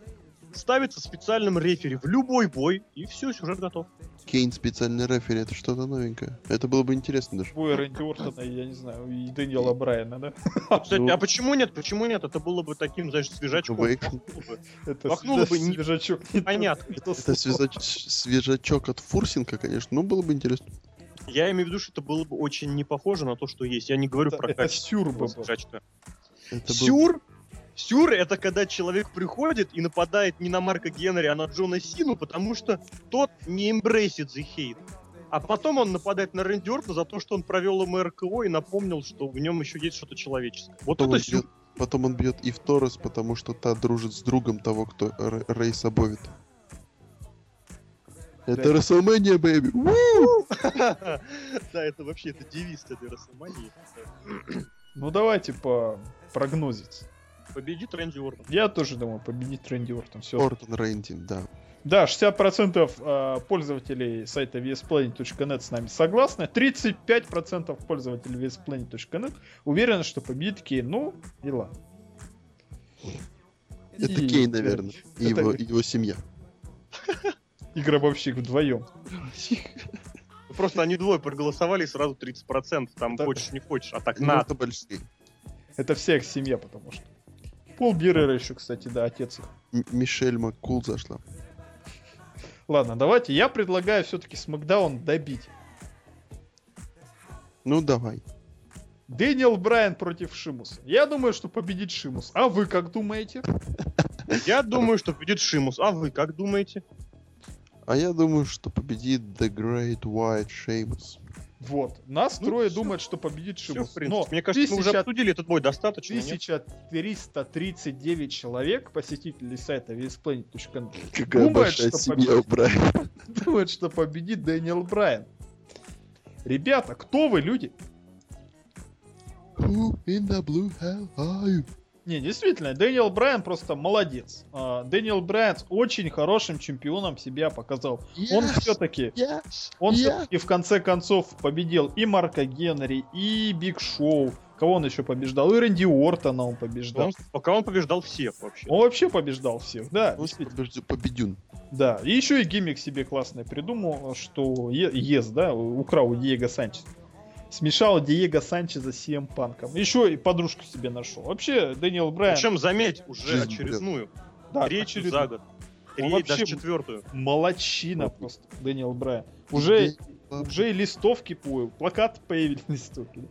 ставится специальным рефери в любой бой, и все, сюжет готов. Кейн специальный рефери, это что-то новенькое. Это было бы интересно даже. Бой Рэнди Ортона, я не знаю, и Дэниела Брайана, да? Кстати, Ну. а почему нет? Почему нет? Это было бы таким, знаешь, свежачком. Это Махнуло бы не- свежачок. Понятно. Это свежачок от Фурсинга, конечно, но было бы интересно. Я имею в виду, что это было бы очень не похоже на то, что есть. Я не говорю Это- про это качество сюр бы. Это Сюр? Сюр это когда человек приходит и нападает не на Марка Генри, а на Джона Сину, потому что тот не embraces the hate. А потом он нападает на Рэнди Ортона за то, что он провел ему РКО и напомнил, что в нем еще есть что-то человеческое. Вот Потом это он, сюр. бьет, потом он бьет и в Торрес, потому что та дружит с другом того, кто Р- Рейс обовит. Это Да. WrestleMania, baby! Да, это вообще это девиз этой Росомании. Ну давайте по прогнозить. Победит Рэнди Ортон. Я тоже думаю, победит Рэнди Ортон. Все. Ортон Рейнди, да. Да, 60% э, пользователей сайта vsplanet.net с нами согласны. 35% пользователей vsplanet.net уверены, что победит Кейн. Ну, и ладно. Это И- Кейн, наверное, и это- его, его семья. И гробовщик вдвоем. Просто они двое проголосовали и сразу 30%. Там хочешь не хочешь, а так Ну, надо. это большие. Это вся их семья, потому что. Пол Бирера еще, кстати, да, отец их. М- Мишель Маккул зашла. Ладно, давайте. Я предлагаю все-таки Смакдаун добить. Ну, давай. Дэниел Брайан против Шимуса. Я думаю, что победит Шимус. А вы как думаете? Я думаю, что победит Шимус. А вы как думаете? А я думаю, что победит The Great White Sheamus. Вот. Нас Ну, трое всё. думают, что победит Все, Шимус. в принципе. Но Мне кажется, мы уже 1000 обсудили этот бой достаточно. нет? 1339 человек, посетителей сайта Думает, большая что семья думают, что победит Дэниел Брайан. Ребята, кто вы, люди? Who in the blue hell are you? Не, действительно, Дэниел Брайан просто молодец. А, Дэниел Брайан очень хорошим чемпионом себя показал. Он Yes, все-таки yes, Он yeah. все-таки в конце концов победил и Марка Генри, и Биг Шоу. Кого он еще побеждал? И Рэнди Ортона он побеждал. Он- пока он побеждал всех вообще. Он вообще побеждал всех, да, Он побежден- победюн. Да, и еще и gimmick себе классный придумал, что Ye- Yes, да, украл у Диего Санчеса. Смешал Диего Санчеза с CM Панком. Еще и подружку себе нашел. Вообще, Дэниел Брайан... Причем, заметь, уже Жизнь, очередную. да, третью очередной за год. Он Треть, вообще- даже четвертую. Молодчина просто, Дэниел Брайан. Уже Уже и листовки плакаты появились, листовки.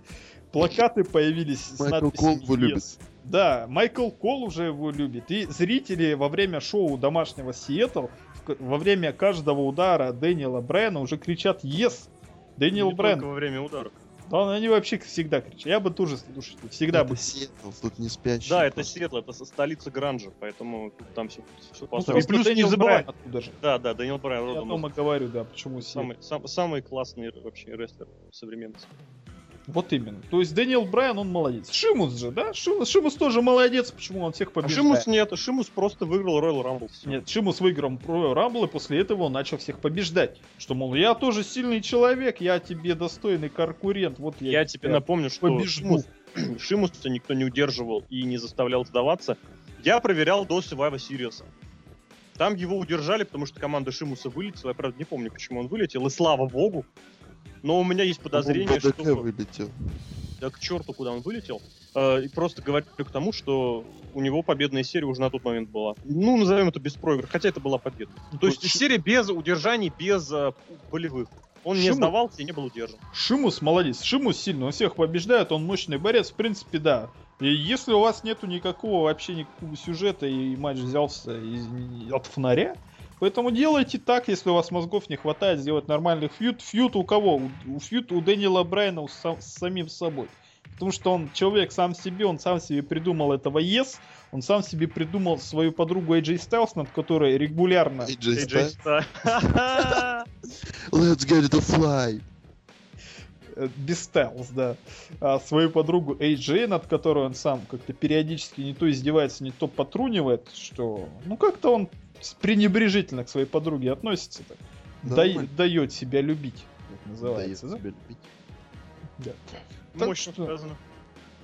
Плакаты появились с Майкл надписью Кол его любит. Да, Майкл Кол уже его любит. И зрители во время шоу домашнего Сиэтл во время каждого удара Дэниела Брайана уже кричат «Yes!» Дэниел Брайан. во время ударов. Да, они вообще всегда кричат. Я бы тоже, слушайте, всегда бы... Это Сиэтл, тут не спящий. Да, это. Сиэтл, это столица Гранжа, поэтому там все, все Ну, И просто плюс не Дэниел забывай. Брайан оттуда же. Да, да, Дэниел Брайан Я и говорю, да, почему Сиэтл. самый, сам- самый классный вообще рестлер современности. Вот именно. То есть Дэниел Брайан, он молодец. Шимус же, да? Шимус, Шимус тоже молодец, почему он всех А побеждает. Шимус нет, Шимус просто выиграл Royal Rumble. Нет, Шимус выиграл Royal Rumble, и после этого он начал всех побеждать. Что, мол, я тоже сильный человек, я тебе достойный конкурент, вот я, Я тебе напомню, что побежду. Шимус, Шимуса никто не удерживал и не заставлял сдаваться. Я проверял до Survivor Series. Там его удержали, потому что команда Шимуса вылетела. Я, правда, не помню, почему он вылетел, и слава богу. Но у меня есть подозрение, что... вылетел. Да к черту, куда он вылетел. Э, И просто говорю к тому, что у него победная серия уже на тот момент была. Ну, назовем это без проигрыша, хотя это была победа. То есть Очень- серия без удержаний, без э, болевых. Он не Шиму- сдавался и не был удержан. Шимус молодец. Шимус сильный, он всех побеждает, он мощный борец. В принципе, да. И если у вас нету никакого вообще никакого сюжета и матч взялся из- от фонаря, поэтому делайте так, если у вас мозгов не хватает сделать нормальный фьют. Фьют у кого? У, фьют у Дэниела Брайана с, с самим собой. Потому что он человек сам себе, он сам себе придумал этого Yes, он сам себе придумал свою подругу AJ Styles, над которой регулярно AJ AJ Styles. Let's get it to fly. э, без Styles, да, а свою подругу AJ, над которой он сам как-то периодически не то издевается, не то потрунивает, что, ну, как-то он пренебрежительно к своей подруге относится, так. Дай- дает себя любить, как Дает называется, да? себя любить. Да. Так Мощно что- сказано.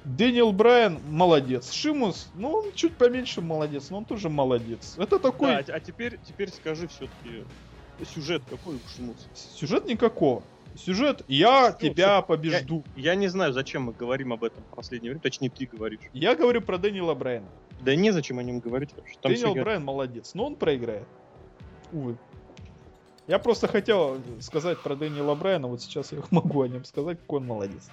Дэниел Брайан молодец. Шимус, ну, он чуть поменьше молодец, но он тоже молодец. Это такой Да, а, а теперь, теперь скажи все-таки сюжет какой у Шимуса. сюжет никакого. Сюжет «Я Ну, тебя всё, побежду». Я не знаю, зачем мы говорим об этом в последнее время, точнее ты говоришь. Я говорю про Дэниела Брайана. Да незачем о нем говорить вообще. Там Дэниел Брайан молодец, но он проиграет. Увы. Я просто хотел сказать про Дэниела Брайана, вот сейчас я могу о нем сказать, какой он молодец.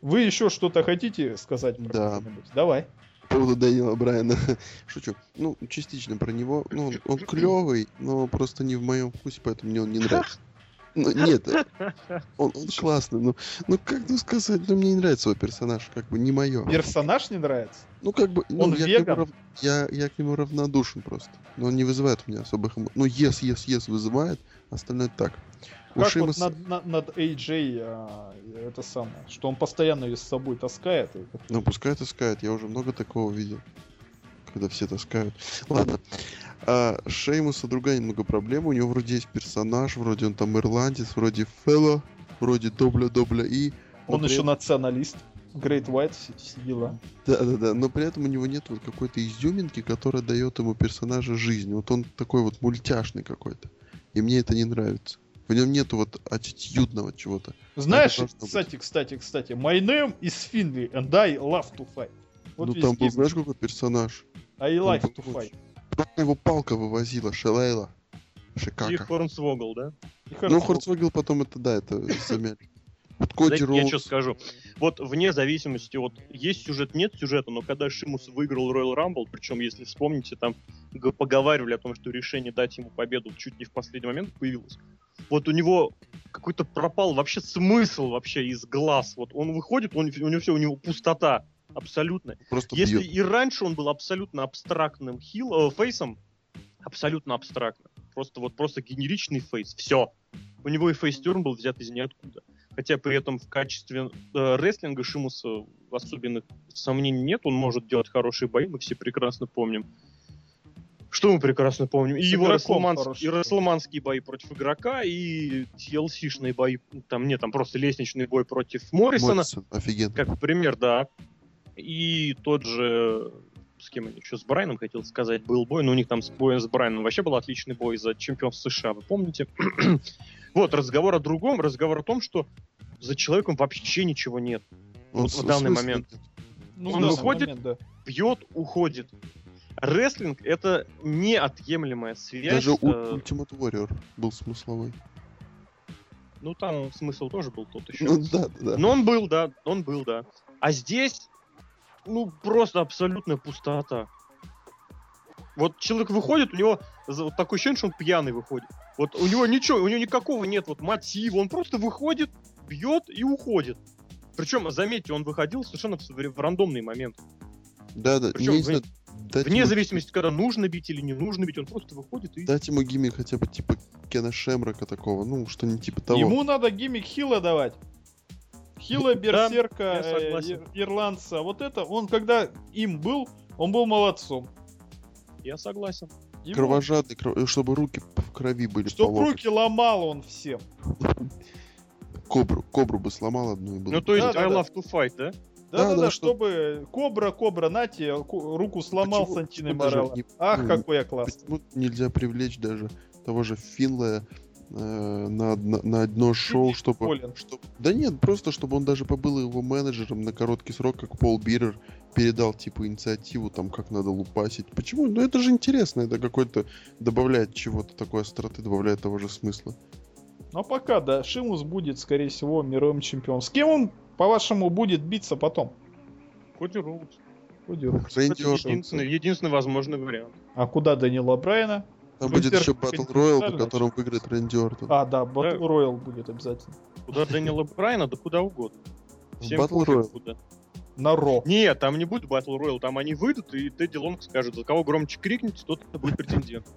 Вы еще что-то хотите сказать про Да. Давай. По поводу Дэниела Брайана. Шучу. Ну, частично про него. Ну, он, он клевый, но просто не в моем вкусе, поэтому мне он не нравится. Ну, нет, он, он классный, но ну как тут сказать, ну мне не нравится его персонаж, как бы не мое. Персонаж не нравится? Ну как бы, ну, Он я, к веган? нему рав- я, я к нему равнодушен просто. Но он не вызывает у меня особых эмоций. Ну, yes, yes, yes вызывает, остальное так. Как вот Шимаса- над, над- над AJ а, это самое, что он постоянно ее с собой таскает. и Ну, пускай таскает, я уже много такого видел. Когда все таскают. Ладно. А Шеймуса другая немного проблема. У него вроде есть персонаж, вроде он там ирландец, вроде Фелло, вроде Добля-Добля и... Он еще националист. Great White, все, все дела. Да-да-да, но при этом у него нет вот какой-то изюминки, которая дает ему персонажа жизнь. Вот он такой вот мультяшный какой-то. И мне это не нравится. В нем нету вот аттитюдного чего-то. Знаешь, должно быть. кстати, кстати, кстати, my name is Finley and I love to fight. Вот ну там был, знаешь, какой персонаж? I like to fight. Просто его палка вывозила, Шелейла. И Шикака. Хорнсвогл, да? И Ну, Хорнсвогл. Потом это, да, это замяли. Вот Коди я Роуз. что скажу. Вот вне зависимости, вот есть сюжет, нет сюжета, но когда Шимус выиграл Royal Rumble, причем, если вспомните, там поговаривали о том, что решение дать ему победу чуть не в последний момент появилось. Вот у него какой-то пропал вообще смысл вообще из глаз. Вот он выходит, он, у него все, у него пустота абсолютная. Просто Если бьет. и раньше он был абсолютно абстрактным хил, э, фейсом, абсолютно абстрактным. Просто вот просто генеричный фейс. Все. У него и фейстерн был взят из ниоткуда. Хотя при этом в качестве э, рестлинга Шимуса особенных сомнений нет. Он может делать хорошие бои, мы все прекрасно помним. Что мы прекрасно помним? И С его расселманс- хороший. и расселманские бои против игрока, и TLC-шные бои. Там нет, там просто лестничный бой против Моррисона. Моррисон, офигенно. Как пример, да. И тот же, с кем они еще, с Брайаном хотел сказать, был бой, но у них там с боем с Брайаном вообще был отличный бой за чемпионство США, вы помните? вот, разговор о другом, разговор о том, что за человеком вообще ничего нет. Он вот в данный смысла момент. Ну, он выходит, момент, да. Пьет, уходит. Рестлинг — это неотъемлемая связь. Даже у э, Ultimate Warrior был смысловой. ну, там смысл тоже был тот еще. Ну да, да. Но он был, да, он был, да. А здесь, ну, просто абсолютная пустота. Вот человек выходит, у него вот такое ощущение, что он пьяный выходит. Вот у него ничего, у него никакого нет вот мотива, он просто выходит, бьет и уходит. Причем, заметьте, он выходил совершенно в, в рандомный момент. Да, да. Причем не в- знаю, дать Вне ему- зависимости, когда нужно бить или не нужно бить, он просто выходит и... Дать ему гиммик хотя бы типа Кена Шемрока такого, ну, что-нибудь типа того. Ему надо гиммик Хила давать. Хила, Да, Берсерка, я э, Ирландца. Вот это, он когда им был, он был молодцом. Я согласен. Ему- Кровожадный, кров- э, чтобы руки в крови были Чтоб по локоть. руки ломал он всем. Кобру, кобру бы сломал одну и было. Ну, то есть, Да, да, I да. love to fight, да? Да-да-да, да, что- чтобы Кобра, Кобра, нате, ку- руку сломал Почему- Сантиной Морелло. не- Ах, ну, какой я классный. Почему нельзя привлечь даже того же Финлая э, на, одно- на одно шоу, чтобы, Колин. чтоб- Да нет, просто чтобы он даже побыл его менеджером на короткий срок, как Пол Бирер передал типа инициативу, там как надо лупасить. Почему? Ну это же интересно, это какой-то добавляет чего-то такой остроты, добавляет того же смысла. Но пока, да, Шимус будет, скорее всего, мировым чемпионом. С кем он, по-вашему, будет биться потом? Коди Роудс. Коди Роудс. Единственный, единственный возможный вариант. А куда Данила Брайана? Там будет еще Батл Роял, на континентальный. котором выиграет Рэнди Ортон. А, да, Батл Роял будет обязательно. Куда Дэниела Брайана, да куда угодно. Всем Батл пофиг Роял. куда. На Ро. Нет, там не будет Батл Роял, там они выйдут, и Тедди Лонг скажет, за кого громче крикнете, тот и будет претендент.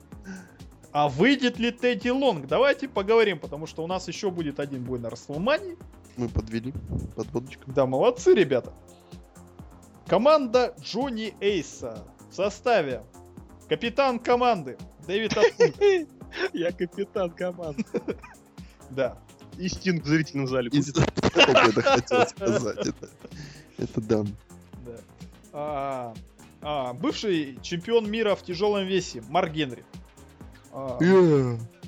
А выйдет ли Тедди Лонг? Давайте поговорим, потому что у нас еще будет один бой на Расселмании. Мы подвели подводочку. Да, молодцы, ребята. Команда Джонни Эйса в составе капитан команды Дэвид. Я капитан команды. Да. И Стинг в зрительном зале. Будет. это хотел сказать. Это, это да. да. А, а, бывший чемпион мира в тяжелом весе Марк Генри.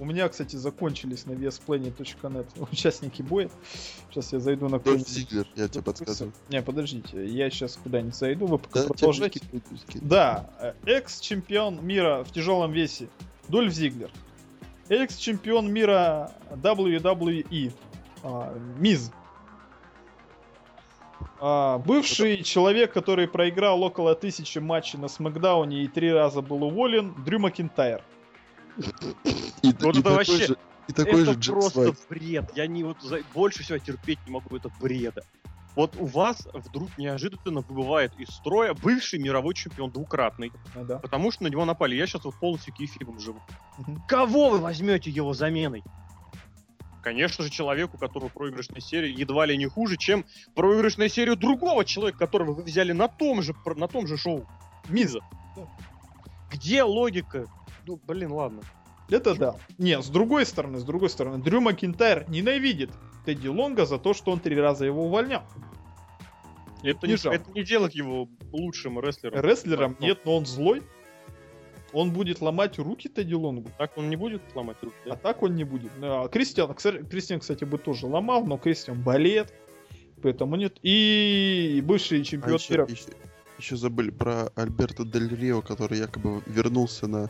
У меня, кстати, закончились на VSPlanet.net участники боя. Сейчас я зайду на Дольф какой-нибудь- Зиглер, я тебе подсказываю. Не, подождите, я сейчас куда-нибудь зайду, вы пока Да, продолжайте. Да, э, экс-чемпион мира в тяжелом весе Дольф Зиглер. Экс-чемпион мира WWE а, Миз. А, бывший человек, который проиграл около тысячи матчей на Смакдауне и три раза был уволен, Дрю Макинтайр. И, Вот и это такой вообще- же, и такой это же просто Свайт. бред. Я не вот за- больше всего терпеть не могу это бреда. Вот у вас вдруг неожиданно выбывает из строя бывший мировой чемпион двукратный, А, да. потому что на него напали. Я сейчас вот полностью кейфибом живу. Кого вы возьмете его заменой? Конечно же, человеку, у которого проигрышная серия едва ли не хуже, чем проигрышная серия другого человека, которого вы взяли на том же, на том же шоу. Миза. Да. Где логика? Ну, блин, ладно. Это да. Не, с другой стороны, с другой стороны, Дрю Макинтайр ненавидит Тедди Лонга за то, что он три раза его увольнял. Это не это не делает его лучшим рестлером. Рестлером нет, но он злой. Он будет ломать руки Тедди Лонгу. Так он не будет ломать руки, А да? так он не будет. А, Кристиан, кстати, Кристиан, кстати, бы тоже ломал, но Кристиан болеет. Поэтому нет. И бывший А чемпион еще, мира. еще- еще забыли про Альберто Дель Рио, который якобы вернулся на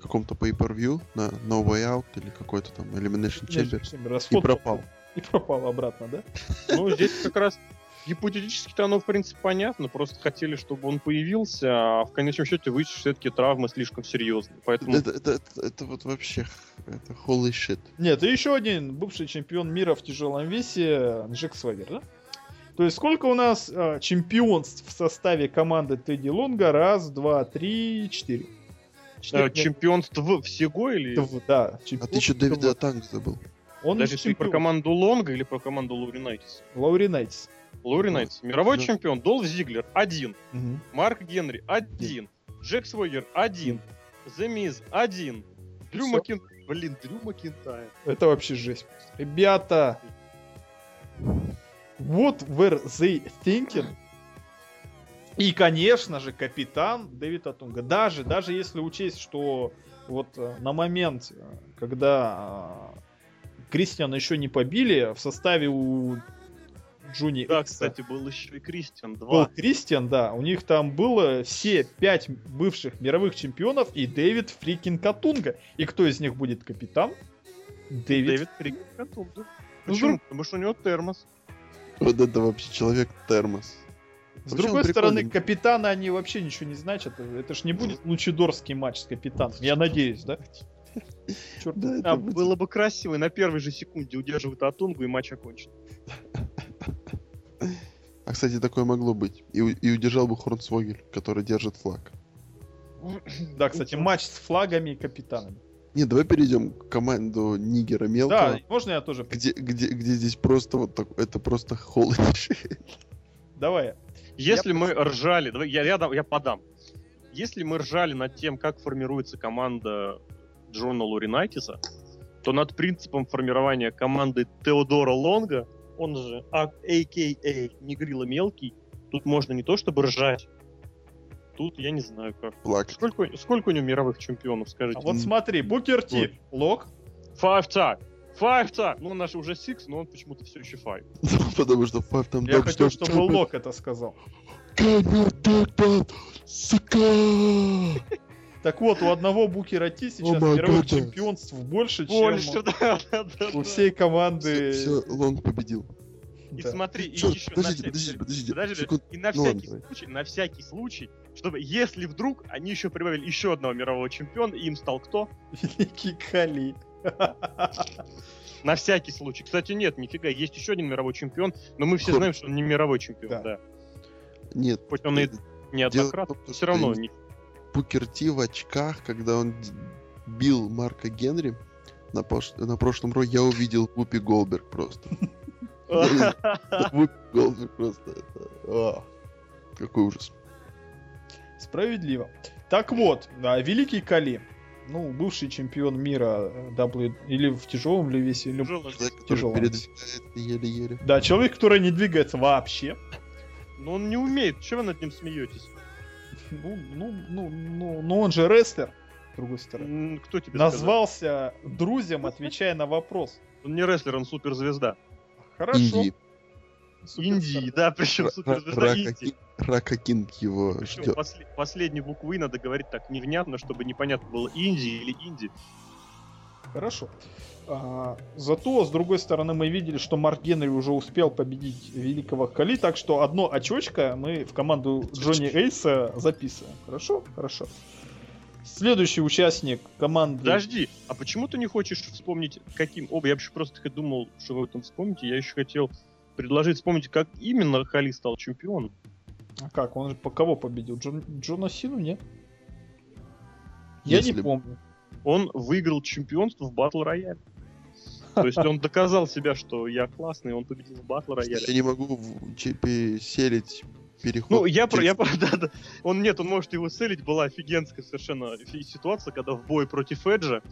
каком-то pay-per-view, на No Way Out или какой-то там Elimination Chamber. И фото- пропал. И пропал обратно, да? Ну, здесь как раз гипотетически-то оно, в принципе, понятно. Просто хотели, чтобы он появился, а в конечном счете выяснилось, что все-таки травмы слишком серьезные. Поэтому Это, это, это, это вот вообще это holy shit. Нет, и еще один бывший чемпион мира в тяжелом весе Джек Сваггер, да? То есть сколько у нас а, чемпионств в составе команды Тедди Лонга? Раз, два, три, четыре. Э, Четыре- чемпионство всего или... Т- Да, А ты еще. Дэвида Отанга забыл. Он Даже же ты про команду Лонга или про команду Лауринайтис? Лауринайтис. Лауринайтис. Мировой Да. чемпион Долф Зиглер один. Мгм. Марк Генри один. Джек Свойгер один. The Miz один. Дрю. Макин... Блин, Дрю Макинтайр. Это вообще жесть. Ребята, вот where they thinking. И, конечно же, капитан Дэвид Атунга. Даже, даже если учесть, что вот э, на момент, э, когда э, Кристиана еще не побили, в составе у Джуни Да, Икса кстати, был еще и Кристиан был 2. Кристиан, да, у них там было все пять бывших мировых чемпионов и Дэвид Фрикин Катунга. И кто из них будет капитан? Дэвид. Дэвид Фрикин Катунга. Ну, Почему? вдруг- Потому что у него термос. Вот это вообще человек термос. С другой он стороны, прикольный. капитаны они вообще ничего не значат. Это ж не будет лучидорский матч с капитаном. Я надеюсь, да? Чёрт. Да, это А, будет- было бы красиво, и на первой же секунде удерживают Атунгу, и матч окончен. А, кстати, такое могло быть. И, и удержал бы Хорнсвогель, который держит флаг. Да, кстати, матч с флагами и капитанами. Не, давай перейдем к команду Нигера Да, Мелкого. можно я тоже? Где, где, где здесь просто вот так, это просто shit. Давай. Если мы ржали, давай, я, рядом, я подам. Если мы ржали над тем, как формируется команда Джона Луринайтиса, то над принципом формирования команды Теодора Лонга, он же а- а.к.а. Негрила Мелкий, тут можно не то чтобы ржать, тут я не знаю как. Плакать. Сколько, сколько у него мировых чемпионов, скажите? А вот смотри, Букер Ти, Лок, Five tag. Tag. Ну, он наш уже six, но он почему-то все еще five. Потому что Фав там я хотел, что- чтобы Лок это сказал. Сука? Так вот, у одного Букера Ти сейчас my мировых goodness. чемпионств больше, Больше, чем да, да, да, у всей команды. Все, Лонг победил. И Да. смотри, и Чё, еще на подождите, всякий- подождите, подождите, подожди, секунд- и на ну ладно, всякий давай. случай, на всякий случай, чтобы, если вдруг они еще прибавили еще одного мирового чемпиона, и им стал кто? Великий Кали. На всякий случай. Кстати, нет, нифига, есть еще один мировой чемпион, но мы все знаем, что он не мировой чемпион, Да. Нет, Хоть он и это неоднократно, том, все равно не... Букер Ти в очках, когда он бил Марка Генри на, пош- на прошлом ро, я увидел Вупи Голберг просто. Вупи Голберг просто. Какой ужас. Справедливо. Так вот, да, Великий Кали. Ну, бывший чемпион мира э, W или в тяжелом ли весе, или... Тяжело. Человек, который Тяжело. передвигается еле-еле. Да, человек, который не двигается вообще. Но он не умеет, чего вы над ним смеетесь? Ну, ну, ну, ну, ну он же рестлер, с другой стороны. Кто тебе сказал? Назвался друзьям, отвечая на вопрос. Он не рестлер, он суперзвезда. Хорошо. Индии. Суперстар. Индии, да, причем суперзвезда Индии. Кин- Рака Кинг его Причем ждет. после- последние буквы надо говорить так невнятно, чтобы непонятно было Индии или Инди. Хорошо. А, зато, с другой стороны, мы видели, что Марк Генри уже успел победить великого Кали, так что одно очечко мы в команду Джонни Эйса записываем. Хорошо? Хорошо. Следующий участник команды... Подожди, а почему ты не хочешь вспомнить, каким... Оба, я вообще просто думал, что вы этом вспомните. Я еще хотел предложить вспомнить, как именно Хали стал чемпионом. А как? Он же по кого победил? Джон... Джона Сину, нет? Я Если не помню. Он выиграл чемпионство в батл рояле. То есть он доказал себя, что я классный, он победил в батл рояле. Я не могу че- переселить переход. Ну, я про, я про, да, да. Он нет, он может его целить. Была офигенская совершенно ситуация, когда в бой против Эджа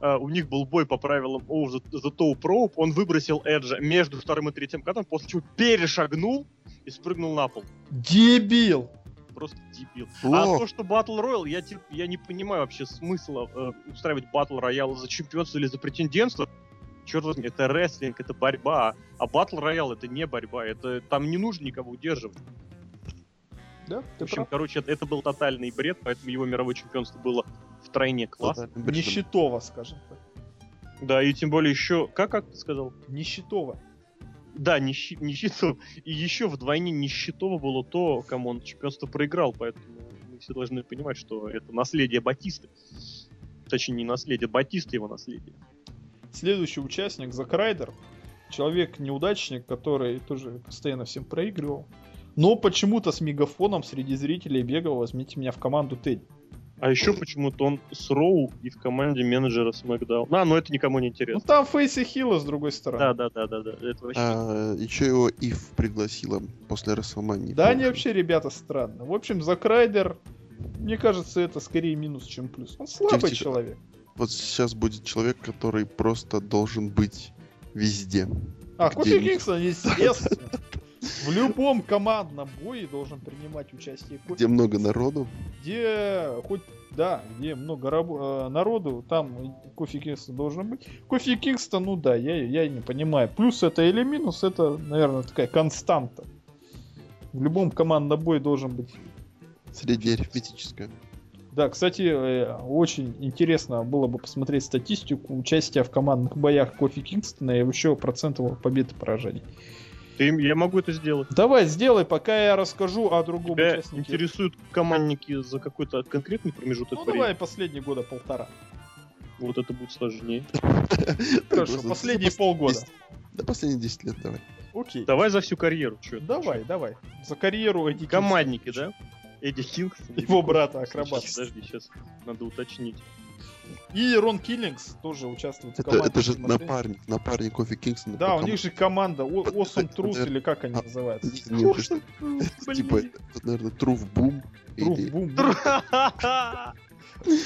а, у них был бой по правилам Over the, the Top Rope, он выбросил Эджа между вторым и третьим катом, после чего перешагнул и спрыгнул на пол. Дебил! Просто дебил. А Лох. то, что Battle Royale, я, типа, я не понимаю вообще смысла э, устраивать Battle Royale за чемпионство или за претендентство. Черт возьми, это рестлинг, это борьба. А Battle Royale это не борьба, это там не нужно никого удерживать. Да, В общем, прав. короче, это, это был тотальный бред, поэтому его мировое чемпионство было втройне классно. Тотальным бредом. Нищетово, скажем так. Да, и тем более еще... Как, как ты сказал? Нищетово. Да, нищи, нищетово. И еще вдвойне нищетово было то, кому он чемпионство проиграл, поэтому мы все должны понимать, что это наследие Батисты. Точнее, не наследие, Батиста его наследие. Следующий участник, Зак Райдер. Человек-неудачник, который тоже постоянно всем проигрывал. Но почему-то с мегафоном среди зрителей бегал, возьмите меня в команду Тедди. А еще почему-то он с Роу и в команде менеджера SmackDown. А, ну это никому не Ну интересно. там Фейс и Хилла с другой стороны. Да, да, да, да, да. Это вообще... А, еще его Ив пригласила после Расселмании. Да, они вообще ребята странно. В общем, Зак Райдер, мне кажется, это скорее минус, чем плюс. Он слабый Тихо, тихо. человек. Вот сейчас будет человек, который просто должен быть везде. А, Кофи Кингстон, естественно. В любом командном бое должен принимать участие Кофи Где много народу. где хоть да, где много рабо- э, народу, там Кофи Кингстон должен быть. Кофи Кингстон, ну да, я, я не понимаю, плюс это или минус, это, наверное, такая константа. В любом командном бое должен быть. Среднеарифметическое. Да, кстати, э, очень интересно было бы посмотреть статистику участия в командных боях Кофи Кингстона и еще процентов побед и поражений. Ты, я могу это сделать. Давай, сделай, пока я расскажу о другом Тебя участнике. интересуют командники за какой-то конкретный промежуток Ну времени? давай последние года полтора. Вот это будет сложнее. Хорошо, Просто последние полгода. 10 Да, последние 10 лет давай. Окей. Давай за всю карьеру. Чё? Давай, давай. За карьеру Эдди. Командники, да? Эдди Кингстон. Его брата, акробат. Подожди, сейчас надо уточнить. И Рон Киллингс тоже участвует в Это, команде. это же смотри. напарник, напарник Кофи Кингстона. Да, у них же команда О- Awesome Это, Truth, наверное, или как они называются? Блин. Типа, это, наверное, Труф Бум. Труф, бум, бум.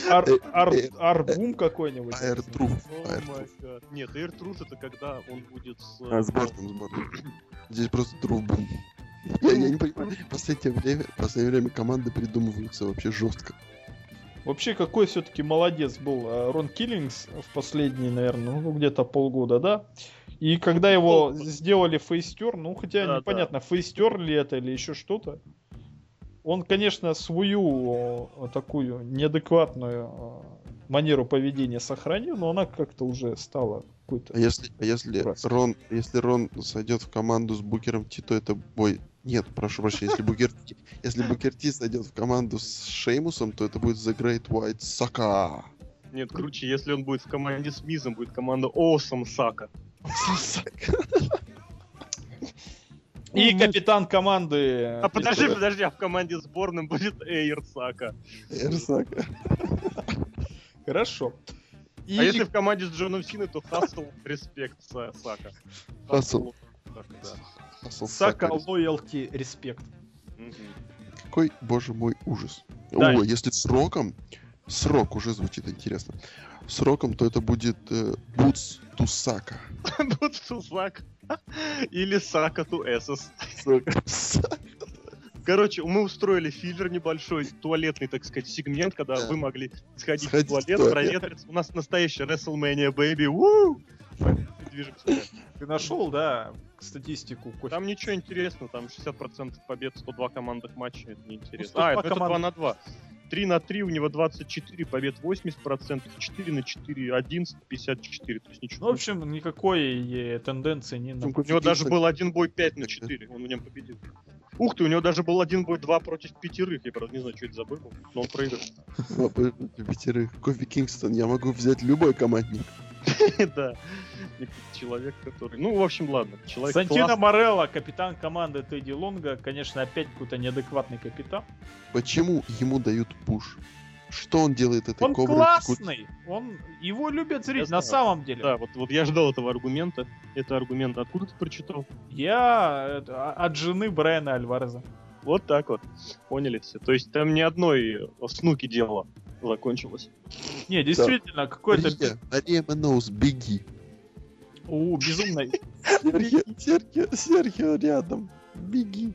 Ар- Э, ар- э, Арбум какой-нибудь. Гад. Нет, Air Truth это когда он будет с... А, с Бортом, с Бортом. Здесь просто Труф Бум. Я, я не понимаю, в последнее время, в последнее время команды придумываются вообще жестко. Вообще, какой все-таки молодец был э, Рон Киллингс в последние, наверное, ну, где-то полгода, да? И когда его Полгода. сделали фейстер, ну, хотя Да, непонятно, фейстер ли это или еще что-то. он, конечно, свою э, такую неадекватную э, манеру поведения сохранил, но она как-то уже стала какой-то... А если, а если. Рон, если Рон сойдет в команду с Букером Ти, то это бой. Нет, прошу прощения, если Букер Ти, если Букер Ти сойдет в команду с Шеймусом, то это будет The Great White Sucker. Нет, круче, если он будет в команде с Мизом, будет команда Awesome Сака. И Ну, капитан команды... А подожди, подожди, а в команде сборным будет Эйр Сака. Эрсака. Хорошо. И А если в команде с Джоном Синой, то Хасл, респект Са- Сака. Хасл. Сака, лоялти, респект. Какой, боже мой, ужас. Да. О, если с Роком, срок уже звучит интересно. С Роком, то это будет э, Boots to Сака. Тут Сака. Или Сака ту Эсос. Короче, мы устроили филлер небольшой, туалетный, так сказать, сегмент, когда Да. вы могли сходить Сходить в туалет, в туалет. проветриться. У нас настоящая WrestleMania, baby. Движемся. Ты нашел, да, статистику? Кофе? Там ничего интересного, там 60% побед, 102 командных матча, это неинтересно. 102 а, это, это команд- 2 на 2. 3 на 3, у него 24 побед, 80%, 4 на 4, 11, 54, то есть Ну, ничего. в общем, никакой э, тенденции не. Ну, у него даже Кофе был один бой 5 на 4, он в нем победил. Ух ты, у него даже был один бой 2 против пятерых, я правда не знаю, что это забыл, но он проиграл. Пятерых. Кофи Кингстон. Я могу взять любой командник. Да, человек, который... Ну, в общем, ладно, человек Сантино классный. Морелло, капитан команды Тедди Лонга, конечно, опять какой-то неадекватный капитан. Почему ему дают пуш? Что он делает этой Он коброй? классный, он его любят зрители, на самом деле. Да, вот, вот я ждал этого аргумента. Это аргумент откуда ты прочитал? Я а- от жены Брайана Альвареза. Вот так вот. Поняли все. То есть там ни одной э, снуки дело закончилось. Не, действительно, какой-то Рия, Ариэма Ноус, беги. у безумной Серхио, рядом. Беги.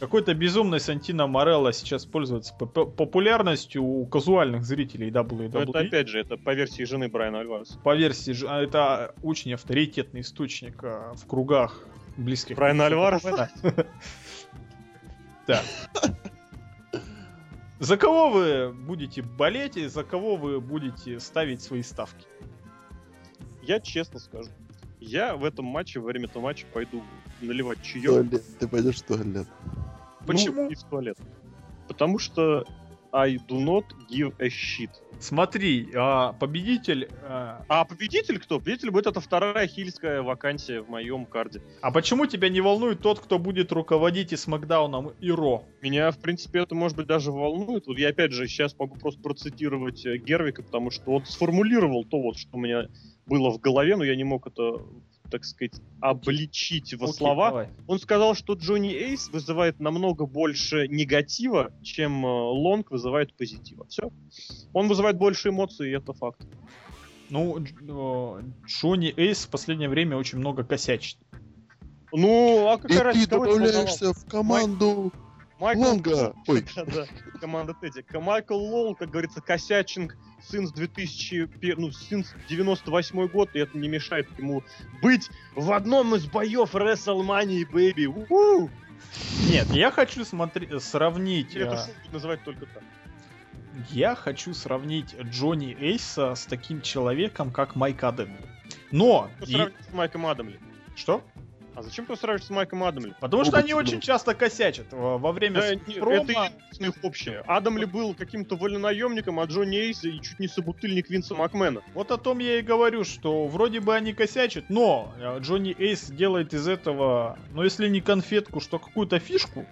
Какой-то безумный Сантино Морелло сейчас пользуется поп- популярностью у казуальных зрителей Но WWE. это опять же, это по версии жены Брайана Альвареса. По версии, ж- а, это очень авторитетный источник а, в кругах близких. Брайана к Альвареса? Да. За кого вы будете болеть и за кого вы будете ставить свои ставки? Я честно скажу. Я в этом матче, во время этого матча пойду наливать чаек. туалет. Ты пойдешь в туалет. Почему? Ну, и в туалет. Потому что I do not give a shit. Смотри, а, победитель. а, А победитель кто? Победитель будет это вторая хильская вакансия в моем карде. а почему тебя не волнует тот, кто будет руководить и Смакдауном, и Ро? Меня, в принципе, это, может быть, даже волнует. Вот я, опять же, сейчас могу просто процитировать э, Гервика, потому что он сформулировал то, вот, что у меня было в голове, но я не мог это, так сказать, обличить во Окей, слова. давай. Он сказал, что Джонни Эйс вызывает намного больше негатива, чем э, Лонг вызывает позитива. Все. Он вызывает больше эмоций, и это факт. Ну, э, Джонни Эйс в последнее время очень много косячит. Ну, а И какая ты разница, волновало? добавляешься в команду Майкл Лонга. Ой, Да, да, команда Тедди. Майкл Коул, как говорится, Косячин, сын с 2000, пе- ну, сын с 98 год, и это не мешает ему быть в одном из боев WrestleMania, baby. У-ху! Нет, я хочу смотри- сравнить. Или это шоу будет называть только так. Я хочу сравнить Джонни Эйса с таким человеком, как Майк Адамли. Но... Что и- с Майком Адамли? Что? А зачем ты сравниваешь с Майком Адамли? Потому что они очень часто косячат во время Да, промо. это их общее. Адамли был каким-то вольнонаемником, а Джонни Эйс и чуть не собутыльник Винса Макмена. Вот о том я и говорю, что вроде бы они косячат, но э, Джонни Эйс делает из этого, ну если не конфетку, что какую-то фишку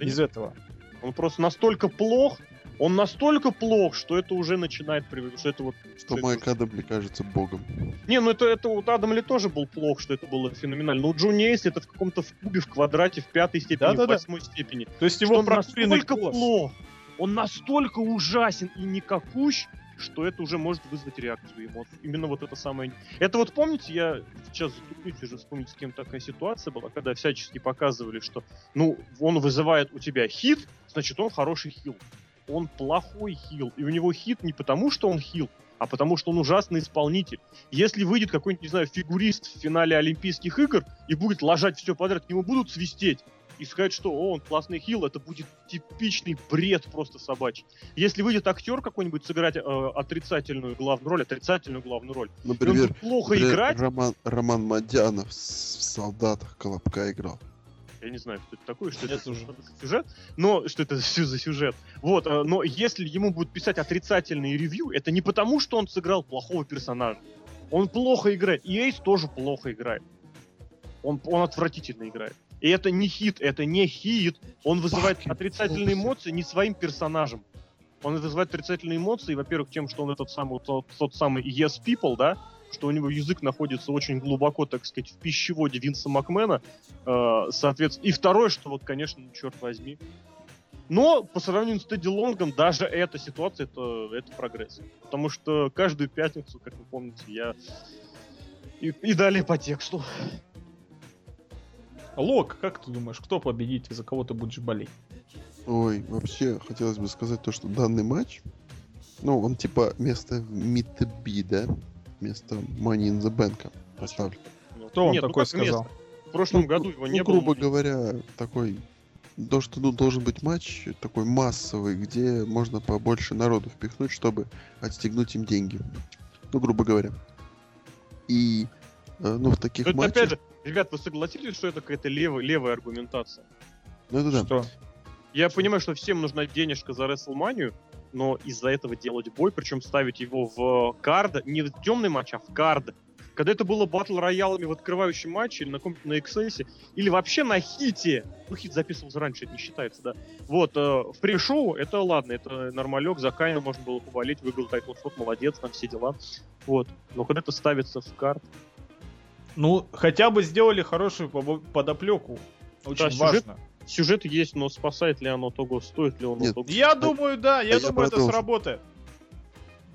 из этого. Он просто настолько плох, он настолько плох, что это уже начинает привыкать, что это вот... что это Майк Адамли кажется богом. Не, ну это, это вот Адамли тоже был плох, что это было феноменально. Но у Джонни Эйс это в каком-то в кубе, в квадрате, в пятой степени, Да-да-да. в восьмой степени. То есть Что его он настолько голос. плох, он настолько ужасен и никакущ, что это уже может вызвать реакцию эмоций. Именно вот это самое... Это вот помните, я сейчас затруднюсь уже вспомнить, с кем такая ситуация была, когда всячески показывали, что, ну, он вызывает у тебя хит, значит, он хороший хил. Он плохой хил. И у него хит не потому, что он хил, а потому что он ужасный исполнитель. Если выйдет какой-нибудь, не знаю, фигурист в финале Олимпийских игр и будет ложать все подряд, к нему будут свистеть. и сказать, что о, он классный хил, это будет типичный бред просто собачий. Если выйдет актер какой-нибудь сыграть э, отрицательную главную роль, отрицательную главную роль, он Например, будет плохо например, играть, Роман, Роман Мадянов в «Солдатах» Колобка играл. Я не знаю, что это такое, что это за сюжет, но что это всё за сюжет. Вот, э, но если ему будут писать отрицательные ревью, это не потому, что он сыграл плохого персонажа. Он плохо играет. И Эйс тоже плохо играет. Он, он отвратительно играет. И это не хит, это не хит. Он вызывает Fucking отрицательные эмоции не своим персонажем. Он вызывает отрицательные эмоции, во-первых, тем, что он этот самый, тот, тот самый yes people, да, что у него язык находится очень глубоко, так сказать, в пищеводе Винса Макмена, э, соответственно. И второе, что вот, конечно, ну, черт возьми. Но по сравнению с Тедди Лонгом, даже эта ситуация это, это прогресс. Потому что каждую пятницу, как вы помните, я и, и далее по тексту. Лок, как ты думаешь, кто победит и за кого ты будешь болеть? Ой, вообще, хотелось бы сказать то, что данный матч, ну, он типа вместо Митби, да? Вместо Money in the Bank поставлен. Кто вам Нет, ну такой место? сказал? В прошлом Ну, году его ну, не грубо было. говоря, такой то, что ну, должен быть матч такой массовый, где можно побольше народу впихнуть, чтобы отстегнуть им деньги. Ну, грубо говоря. И, э, ну, в таких Но это, матчах... опять же, ребят, вы согласились, что это какая-то левая, левая аргументация? Ну, это да. Что? Я понимаю, что всем нужна денежка за WrestleMania, но из-за этого делать бой, причем ставить его в кард, не в темный матч, а в кард. Когда это было батл роялами в открывающем матче, или на каком-то на XS, или вообще на хите, ну хит записывался раньше, это не считается, да. Вот, э, в pre-show это ладно, это нормалек, за Кейна можно было поболеть, выиграл title shot, молодец, там все дела. Вот. Но когда это ставится в card, Ну, хотя бы сделали хорошую подоплеку. Очень Да, важно. сюжет есть, но спасает ли оно того, стоит ли он Нет. того? Я думаю, да, я я думаю, это сработает.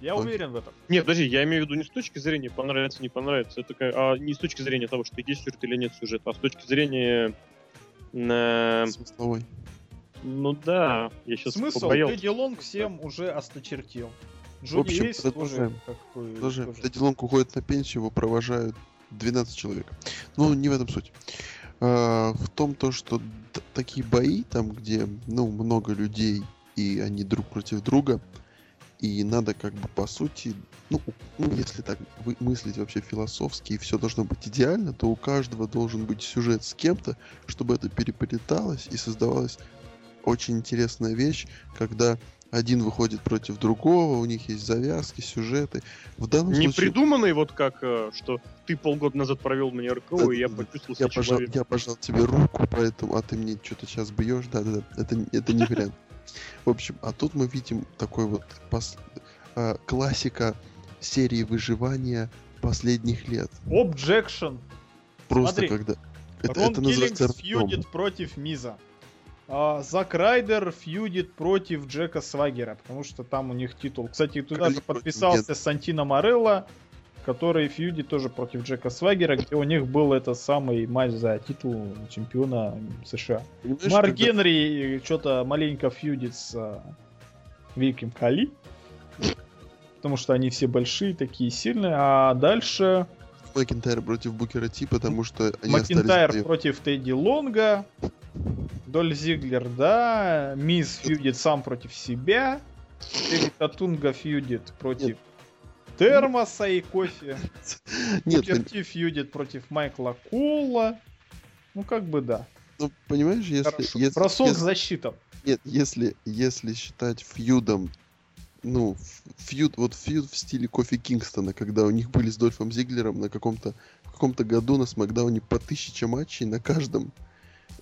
Я Ой. уверен в этом. Нет, подожди, я имею в виду не с точки зрения понравится, не понравится, это а не с точки зрения того, что есть сюжет или нет сюжета, а с точки зрения... э, Смысловой. ну да, я сейчас Смысл? побоялся. Тедди Лонг всем уже осточертел. В Джонни общем, Эйс тоже продолжаем. как бы Даже тоже. Тедди Лонг уходит на пенсию, его провожают 12 человек. Ну, не в этом суть. А, в том то, что такие бои, там, где, ну, много людей, и они друг против друга, и надо как бы по сути, ну, ну, если так мыслить вообще философски, и все должно быть идеально, то у каждого должен быть сюжет с кем-то, чтобы это переплеталось и создавалась очень интересная вещь, когда один выходит против другого, у них есть завязки, сюжеты. В данном Не случае придуманный вот как, э, что ты полгода назад провел мне РКО, и я Да, почувствовал я себя пожал, человеком. я пожал тебе руку, поэтому, а ты мне что-то сейчас бьешь, да-да-да, это, это не вариант. В общем, а тут мы видим такой вот пос- а, классика серии выживания последних лет. Objection. Просто Смотри, когда... Это, Рон это называется против Миза. А, Зак Райдер фьюдит против Джека Свагера, потому что там у них титул. Кстати, туда же подписался Сантино Морелло, который фьюдит тоже против Джека Свагера, где у них был этот самый матч за титул чемпиона США. Понимаешь, Марк когда- Генри что-то маленько фьюдит с а, Великим Кали. Потому что они все большие, такие сильные. А дальше Макинтайр против Букера Ти, потому что они Макинтайр остались... против Тедди Лонга. Доль Зиглер, да. Мисс фьюдит сам против себя. Татунга фьюдит против термоса и кофе. Нет, Букер Ти фьюдит против Майкла Коула. Ну, как бы да. ну, понимаешь, если... Хорошо. если- Бросок если- защита. Нет, если, если считать фьюдом, ну, фьюд, вот фьюд в стиле Кофи Кингстона, когда у них были с Дольфом Зиглером на каком-то в каком-то году на Смакдауне по тысяче матчей на каждом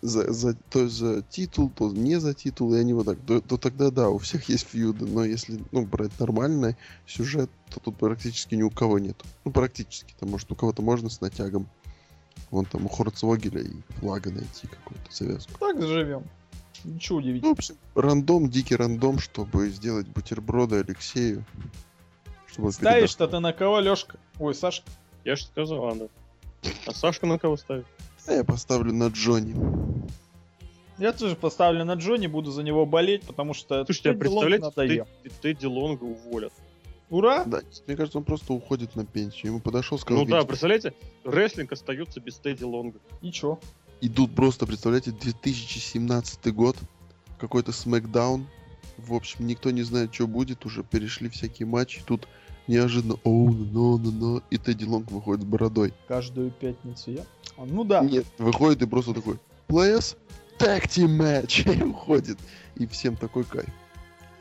за, за, то за титул, то не за титул, и они вот так, то, то тогда да, у всех есть фьюды, но если, ну, брать нормальный сюжет, то тут практически ни у кого нет. Ну, практически, там, может, у кого-то можно с натягом. Вон там у Хорцвогеля и флага найти какую-то завязку. Так живем. Ничего Ну, удивительного. в общем, рандом, дикий рандом, чтобы сделать бутерброды Алексею. Чтобы он Ставишь-то ты на кого, Лешка? Ой, Сашка. Я же сказал, Анна. А Сашка на кого ставит? А я поставлю на Джонни. Я тоже поставлю на Джонни, буду за него болеть, потому что Слушайте, а Тедди представляете, надоел. Тед- Тедди Лонга уволят. Ура! Да, мне кажется, он просто уходит на пенсию. Ему подошел, сказал, Ну да, «Видите, представляете, рестлинг остается без Тедди Лонга. И чё? идут просто, представляете, 2017 год, какой-то смакдаун. В общем, никто не знает, что будет, уже перешли всякие матчи. Тут неожиданно, оу, но, но, но, и Тедди Лонг выходит с бородой. Каждую пятницу я? А, ну да. Нет, выходит и просто такой, players, tag team match, и уходит. И всем такой кайф.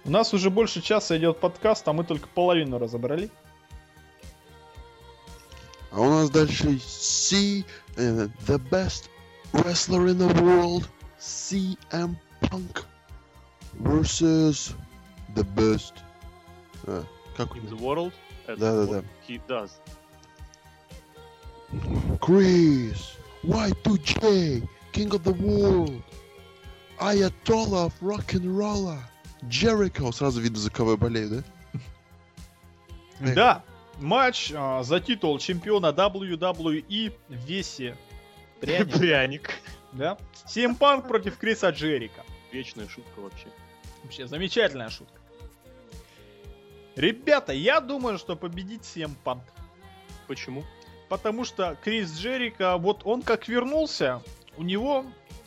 У нас уже больше часа идет подкаст, а мы только половину разобрали. А у нас дальше C, э, the best wrestler in the world, CM Punk versus the best. А, как In the world. Это Да-да-да. what He does. Chris, Y2J, King of the World, Ayatollah of Rock'n'Rolla, Jericho. Сразу видно, за кого я болею, да? Да, матч а, за титул чемпиона WWE в весе. Пряник, Пряник. да? Punk против Криса Джерика. Вечная шутка вообще. Вообще замечательная шутка. Ребята, я думаю, что победит CM Punk. Почему? Потому что Крис Джерика, вот он как вернулся, у него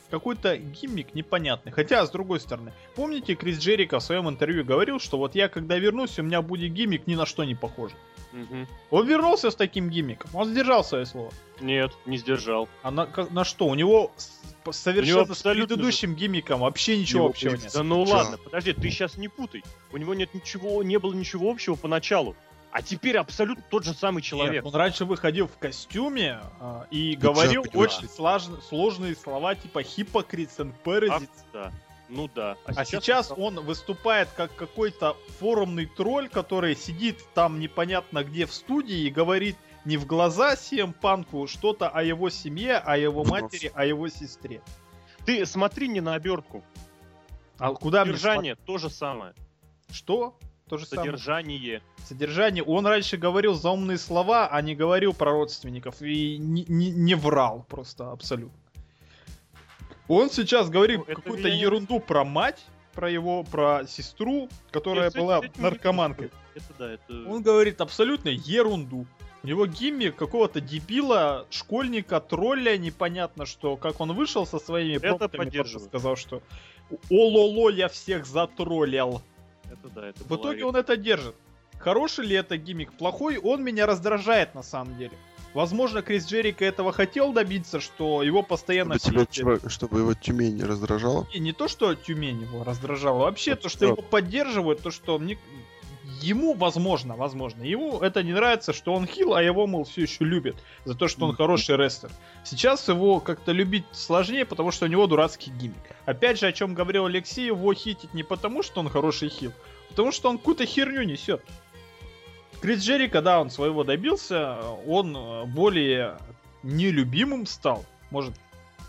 какой-то гиммик непонятный. Хотя, с другой стороны, помните, Крис Джерика в своем интервью говорил, что вот я когда вернусь, у меня будет гиммик ни на что не похожий. Мгм. Он вернулся с таким гиммиком, он сдержал свое слово. Нет, не сдержал. А на, на что? У него с- по- совершенно с абсолютно предыдущим гиммиком вообще ничего Его общего нет. Да ну Чё? ладно, подожди, ты сейчас не путай. У него нет ничего, не было ничего общего поначалу. А теперь абсолютно тот же самый человек. Нет, он раньше выходил в костюме а, и Ты говорил очень слаж- сложные слова типа hypocrites and А, parasites. да. Ну да. А сейчас он выступает как какой-то форумный тролль, который сидит там непонятно где в студии и говорит не в глаза CM Панку что-то о его семье, о его матери, о его сестре. Ты смотри не на обертку. А куда мне Содержание то же самое. Что? То же самое. Содержание. Содержание. Он раньше говорил заумные слова, а не говорил про родственников. И не, не- не врал просто абсолютно. Он сейчас говорит Ну, какую-то я не- ерунду про мать, про его, про сестру, которая Нет, была этим наркоманкой. Это да, это... Он говорит абсолютно ерунду. У него гиммик какого-то дебила, школьника, тролля, непонятно что. Как он вышел со своими Это поддерживаю. сказал, что «Ололо, я всех затроллил». это да, это В была итоге рек- он это держит. Хороший ли это гиммик? Плохой? Он меня раздражает на самом деле. Возможно, Крис Джерика этого хотел добиться, что его постоянно Чтобы, тебя, чувак, чтобы его Тюмень не раздражала. Не, не то, что Тюмень его раздражала, вообще Вот то, что что? его поддерживают, то, что мне... Ему, возможно, возможно, ему это не нравится, что он хил, а его, мол, все еще любят за то, что он хороший рестлер. Сейчас его как-то любить сложнее, потому что у него дурацкий гиммик. Опять же, о чем говорил Алексей, его хитить не потому, что он хороший хил, а потому что он какую-то херню несет. Крис Джерика, да, он своего добился, он э, более нелюбимым стал. Может,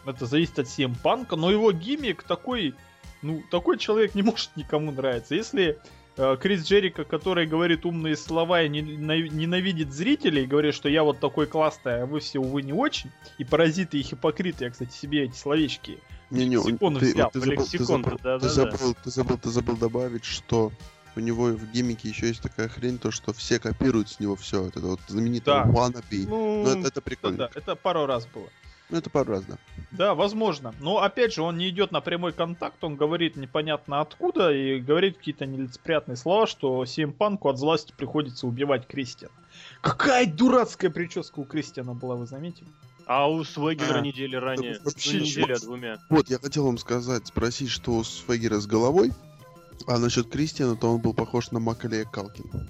это зависит от CM Панка, но его гиммик такой, ну, такой человек не может никому нравиться. Если э, Крис Джерика, который говорит умные слова и не- на- ненавидит зрителей, и говорит, что я вот такой классный, а вы все, увы, не очень, и паразиты, и хипокриты, я, кстати, себе эти словечки Не-не, он- Лексикон ты, взял, ты ты, лексикон, забыл, да-да-да. ты, забыл, ты забыл, ты забыл добавить, что у него в гиммике еще есть такая хрень, то что все копируют с него все. Вот это вот знаменитое Да. wannabe. Ну, Ну, это, это да, прикольно. да, это пару раз было. Ну, это пару раз, да. Да, возможно. Но опять же, он не идет на прямой контакт, он говорит непонятно откуда и говорит какие-то нелицеприятные слова, что CM Панку от злости приходится убивать Кристиана. Какая дурацкая прическа у Кристиана была, вы заметили? А у Свегера А, недели ранее. вообще ну, неделя, двумя. Вот, я хотел вам сказать, спросить, что у Свегера с головой, а насчет Кристиана, то он был похож на Макалея Калкина.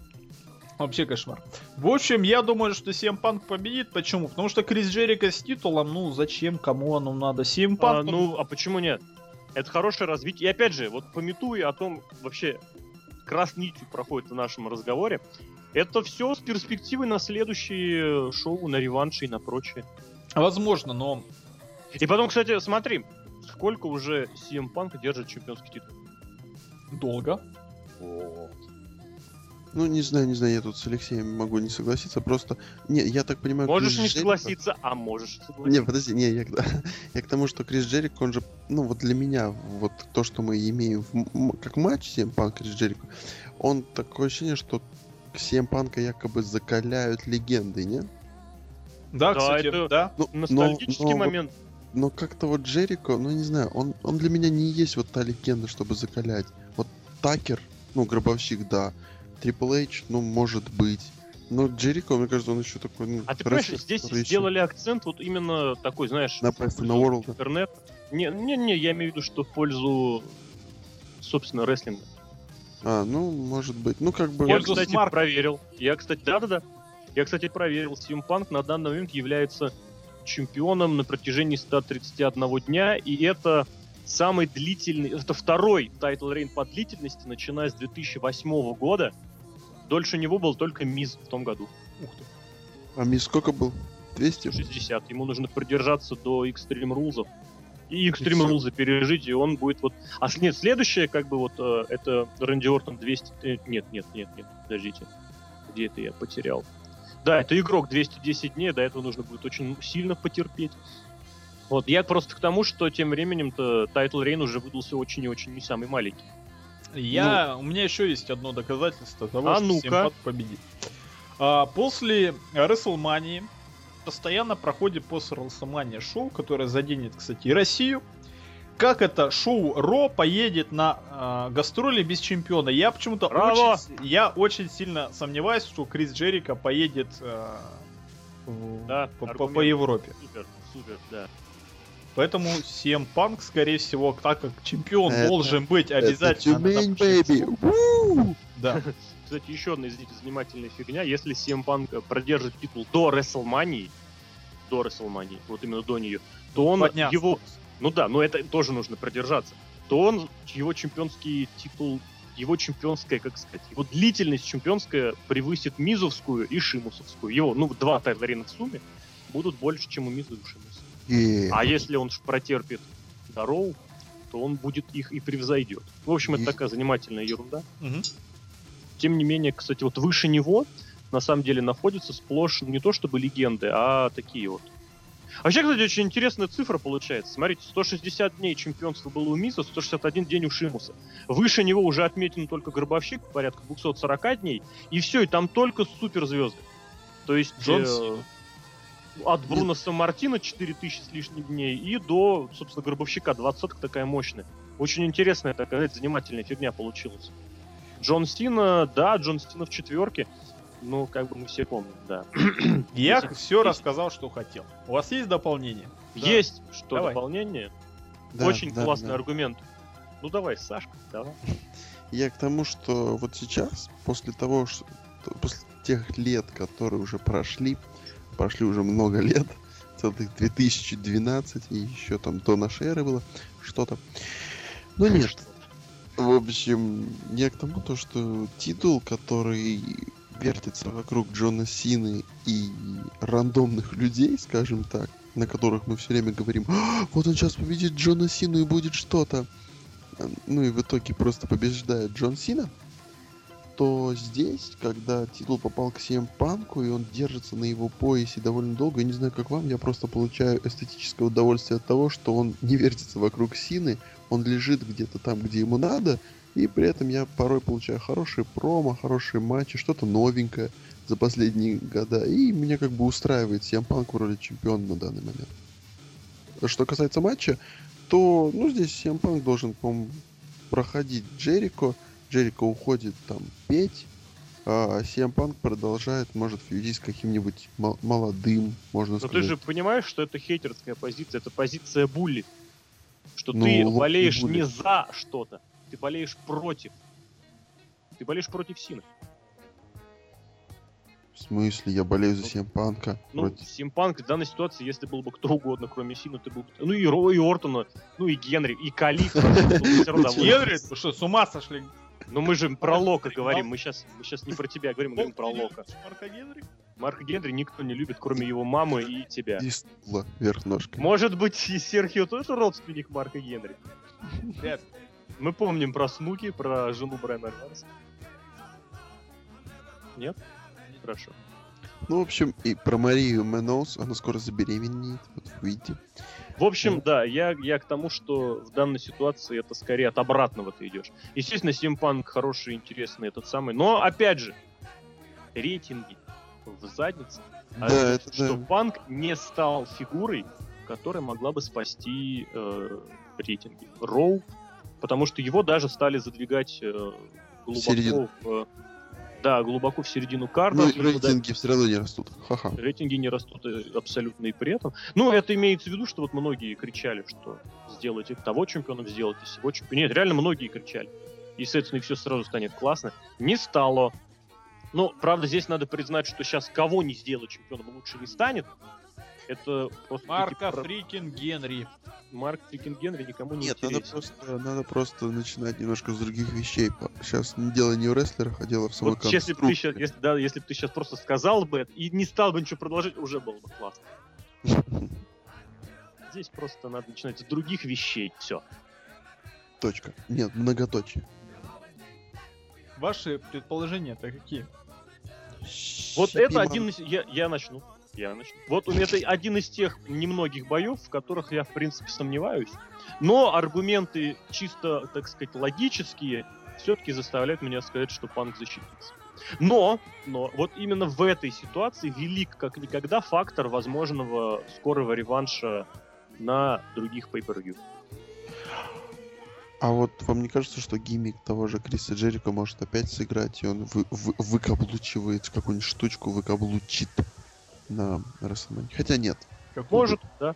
Вообще кошмар. В общем, я думаю, что CM Панк победит. Почему? Потому что Крис Джерика с титулом, ну зачем, кому оно надо? CM А, Панк, ну, а почему нет? Это хорошее развитие. И опять же, вот пометуя о том, вообще, красной нитью проходит в нашем разговоре, это все с перспективой на следующие шоу, на реванши и на прочее. возможно, но И потом, кстати, смотри, сколько уже CM Punk держит чемпионский титул. Долго. Ну, не знаю, не знаю, я тут с Алексеем могу не согласиться, просто... Не, я так понимаю... Можешь Крис не Джерико- согласиться, а можешь Не, согласиться. подожди, не, я, к- я к тому, что Крис Джерик, он же, ну вот для меня, вот то, что мы имеем в как матч CM Punk Крис Джерико, он такое ощущение, что CM Панка якобы закаляют легенды, не? Да, Да, кстати, это- да. Ну, Ностальгический но- но вот- момент. но как-то вот Джерико, ну не знаю, он, он для меня не есть вот та легенда, чтобы закалять. Такер, ну, гробовщик, да. Трипл Эйч, ну, может быть. Но Джерико, мне кажется, он еще такой, ну, А ты понимаешь, здесь ещё сделали акцент вот именно такой, знаешь, На the World. интернет. Не, не, не, я имею в виду, что в пользу, собственно, рестлинга. А, ну, может быть. Ну, как бы... Я, Пользу кстати, смарт. проверил. Я, кстати, да-да-да. Я, кстати, проверил. CM Punk на данный момент является чемпионом на протяжении 131 дня, и это самый длительный, это второй title reign по длительности, начиная с 2008 года. Дольше него был только Миз в том году. Ух ты. А Миз сколько был? 200? 60. Ему нужно продержаться до Extreme Rules. И Extreme. Rules пережить, и он будет вот... А нет, следующее, как бы вот, э, это Рэнди Ортон 200... э, Нет, нет, нет, нет, подождите. Где это я потерял? Да, это игрок 210 дней, до этого нужно будет очень сильно потерпеть. Вот, я просто к тому, что тем временем-то title reign уже выдался очень и очень не самый маленький. Я, у меня еще есть одно доказательство того, Ну. А что. CM Punk победит. А, после WrestleMania постоянно проходит после WrestleMania шоу, которое заденет, кстати, и Россию. Как это шоу Raw поедет на а, гастроли без чемпиона? Я почему-то очень, я очень сильно сомневаюсь, что Крис Джерико поедет а, в- Да, по, по- по Европе. Супер, супер, да. Поэтому CM Punk, скорее всего, так как чемпион Это- должен быть Это обязательно. на Тюмень, baby! Да. Кстати, еще одна, извините, занимательная фигня. Если CM Punk продержит титул до WrestleMania, до WrestleMania, вот именно до нее, то он Два дня его... Ну да, но это тоже нужно продержаться. То он его чемпионский титул, его чемпионская, как сказать, его длительность чемпионская превысит Мизовскую и Шимусовскую. Его, ну, два тайтларина в сумме будут больше, чем у Миза и у Шимуса. Е. А если он ж протерпит до Роу, то он будет их и превзойдет. В общем, это И- такая занимательная ерунда. Мгм. Тем не менее, кстати, вот выше него на самом деле находятся сплошь не то чтобы легенды, а такие вот. А Вообще, кстати, очень интересная цифра получается. Смотрите, 160 дней чемпионства было у Миса, 161 день у Шимуса. Выше него уже отметен только Гробовщик, порядка 240 дней. И все, и там только суперзвезды. То есть Джон э. От Бруно Сан-Мартина 4000 с лишним дней и до, собственно, Гробовщика 20 такая мощная. Очень интересная такая, знаете, занимательная фигня получилась. Джон Сина, да, Джон Сина в четверке. Ну, как бы мы все помним, да. Я Есть- все рассказал, что хотел. У вас есть дополнение? Да. Есть что Давай. дополнение. Да, Очень да, классный да. аргумент. Ну давай, Сашка, давай. Я к тому, что вот сейчас, после того, что после тех лет, которые уже прошли, прошли уже много лет, целых 2012, и еще там до нашей эры было что-то. Ну нет, в общем, я к тому, то, что титул, который вертится вокруг Джона Сины и рандомных людей, скажем так, на которых мы все время говорим, «А, вот он сейчас победит Джона Сину и будет что-то. А, Ну и в итоге просто побеждает Джон Сина, то здесь, когда титул попал к CM Панку, и он держится на его поясе довольно долго, я не знаю, как вам, я просто получаю эстетическое удовольствие от того, что он не вертится вокруг Сины, он лежит где-то там, где ему надо, и при этом я порой получаю хорошие промо, хорошие матчи, что-то новенькое за последние года, и меня как бы устраивает CM Панк в роли чемпиона на данный момент. Что касается матча, то, ну, здесь CM Панк должен, по-моему, проходить Джерико, Джерико уходит там петь, а CM продолжает, может, фьюдить с каким-нибудь мо- молодым, можно Но сказать. ты же понимаешь, что это хейтерская позиция, это позиция булли. Что Ну, ты болеешь не булли. не за что-то, ты болеешь против. Ты болеешь против Сина. В смысле, я болею за CM Панка. Ну, против- Симпанк в данной ситуации, если был бы кто угодно, кроме Сина, ты был бы... Ну и Ро, и Ортона, ну и Генри, и Калиф. Генри, вы что, с ума сошли? Ну мы же про Лока говорим, мы сейчас, мы сейчас не про тебя говорим, мы говорим про Лока. Марка Генри? Марка Генри никто не любит, кроме его мамы и тебя. И стула вверх ножкой. Может быть, и Серхио тоже родственник Марка Генри? Ли. Мы помним про Снуки, про жену Брайана Альвареса. Нет? Хорошо. Ну, в общем, и про Марию Меноус, она скоро забеременеет, вот увидите. В общем, да, я, я к тому, что в данной ситуации это скорее от обратного ты идешь. Естественно, Симпанк хороший, интересный, этот самый. Но, опять же, рейтинги в заднице. А Да, это это что да. Панк не стал фигурой, которая могла бы спасти э, рейтинги. Роу, потому что его даже стали задвигать э, глубоко середину. в, да, глубоко в середину карты. Ну, рейтинги все равно не растут. Ха-ха. Рейтинги не растут э, абсолютно и при этом. Ну, это имеется в виду, что вот многие кричали, что сделайте того чемпионом, сделайте всего чемпиона. Нет, реально многие кричали. И, соответственно, и все сразу станет классно. Не стало. Ну, правда, здесь надо признать, что сейчас кого не сделать чемпионом лучше не станет. Это просто... Марка про- Фрикин Генри. Марк Фрикин Генри никому не Нет, надо просто, надо просто начинать немножко с других вещей. Сейчас дело не в рестлерах, а дело в самой Вот если бы ты сейчас, если, да, если бы ты сейчас просто сказал бы это и не стал бы ничего продолжать, уже было бы классно. Здесь просто надо начинать с других вещей. Все. Точка. Нет, многоточие. Ваши предположения-то какие? Вот Щепи это мам- один из... Я, я начну. Я начну. Вот это один из тех немногих боев, в которых я, в принципе, сомневаюсь. Но аргументы чисто, так сказать, логические все-таки заставляют меня сказать, что Панк защитится. Но, но, вот именно в этой ситуации велик как никогда фактор возможного скорого реванша на других pay-per-view. А вот вам не кажется, что гиммик того же Криса Джерика может опять сыграть, и он вы, вы- выкаблучивает какую-нибудь штучку, выкаблучит на WrestleMania? Хотя нет. Как Может, да.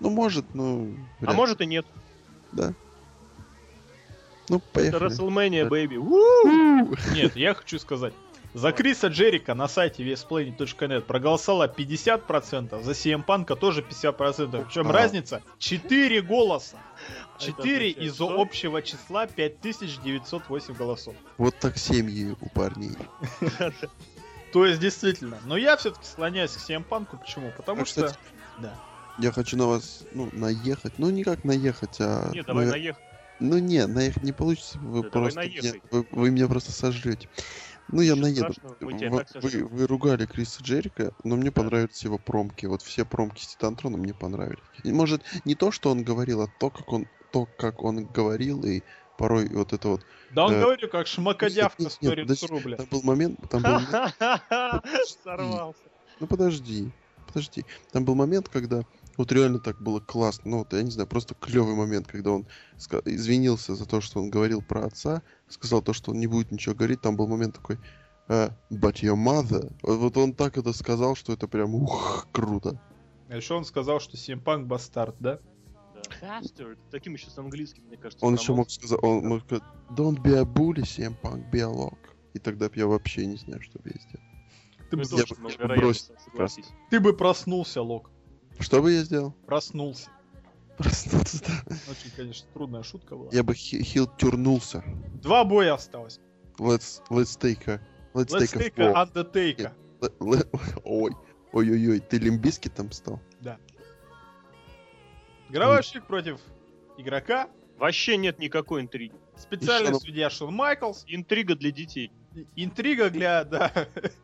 Ну, может, ну... А вряд ли. может и нет. Да. Ну, Это поехали. WrestleMania, Да. baby. У! Нет, я хочу сказать. За Криса Джерика на сайте wesplanet.net проголосовало 50%, за CM Панка тоже 50%. Причем А. разница 4 голоса. А это 4 означает из что? общего числа 5908 голосов. Вот так семьи у парней. То есть действительно. Но я все-таки склоняюсь к CM Панку. Почему? Потому А, что... кстати, Да. Я хочу на вас, ну, наехать. Ну, не как наехать, а... Нет, давай ну, наехай. Ну, не, наехать не получится. Вы Да просто... меня- вы, вы меня просто сожрете. Ну, я Ничего наеду. Вы, вы- вы ругали Криса Джерика, но мне Да. понравились его промки. Вот все промки с Титантроном мне понравились. И, может, не то, что он говорил, а то, как он, то, как он говорил, и порой вот это вот... Да он Э, говорю, как шмакодявка нет, нет, 100 подожди, рубля. Там был момент, там был Сорвался. ну подожди, подожди. Там был момент, когда вот реально так было классно. Ну вот, я не знаю, просто клевый момент, когда он извинился за то, что он говорил про отца, сказал то, что он не будет ничего говорить. Там был момент такой, э, but your mother. Вот, он так это сказал, что это прям ух, круто. А еще он сказал, что CM Панк бастард, да? Bastard. Таким еще с английским, мне кажется. Он еще мог сказать, он мог сказать, don't be a bully, CM Punk, be a lock. И тогда б я вообще не знаю, что бы я сделал. Ты бы, я бы- я бы бросил ты бы проснулся, Лок. Что бы я сделал? Проснулся. Проснулся, да. Очень, конечно, трудная шутка была. Я бы хи- хил тюрнулся. Два боя осталось. Let's, let's take a... Let's, Let's take, take a. Undertaker. Ой, ой-ой-ой, ты лимбиски там стал? Гробовщик против игрока. Вообще нет никакой интриги. Специальный Еще- судья Шон Майклс. Интрига для детей. Интрига для, да,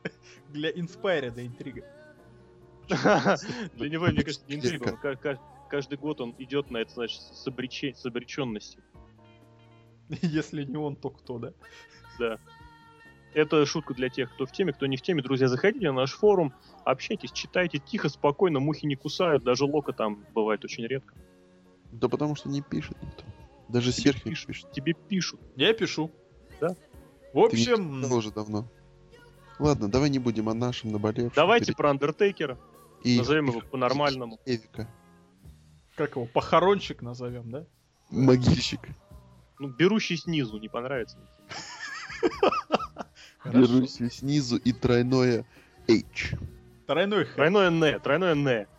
для Inspire, да, интрига. Для него, мне кажется, не интрига. Каждый год он идет на это, значит, с обреченностью. Если не он, то кто, да? Да. Это шутка для тех, кто в теме, кто не в теме. Друзья, заходите на наш форум, общайтесь, читайте тихо, спокойно, мухи не кусают, даже лока там бывает очень редко. Да потому что не пишет никто. Даже Тебе пишут. пишет. Тебе пишут. Я пишу. Да? В Ты общем, писал уже давно. Ладно, давай не будем о нашем наболевшем. Давайте Перед- про Андертейкера. и- Назовем его по-нормальному. Эвика. как его, похоронщик назовем, да? Могильщик. Ну, берущий снизу, не понравится. Берусь снизу и тройное H. Тройное Н, тройное Н. Тройное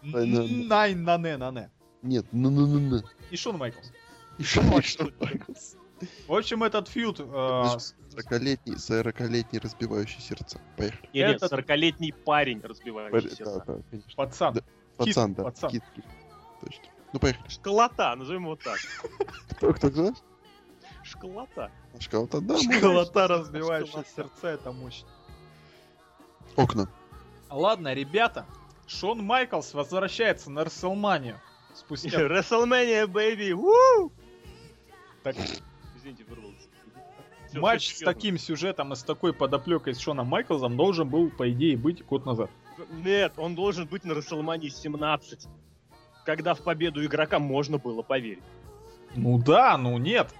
Н. Найн на не на не. Нет, ну ну ну ну. И Шон Майклс. И шо- Ну, а и что шо- это? В общем, этот фьюд... э, с- 40-летний, 40-летний разбивающий сердца. Поехали. Нет, нет, Этот- 40-летний парень, разбивающий Да, сердца. да, конечно. Пацан. Да. Пацан, да. пацан. Кит, кит. Точно. Ну, поехали. Школота, назовем его так. Кто, кто, кто? Школота. Шкалата, да. Школота, разбивающая Школота. сердца, это мощно. Окна. Ладно, ребята. Шон Майклс возвращается на Расселманию. Спустя... WrestleMania, baby! Woo! Так, Извините, вырвался. Матч с таким сюжетом и с такой подоплекой с Шоном Майклзом должен был, по идее, быть год назад. Нет, он должен быть на WrestleMania 17. когда в победу игрока можно было поверить. Ну да, ну нет.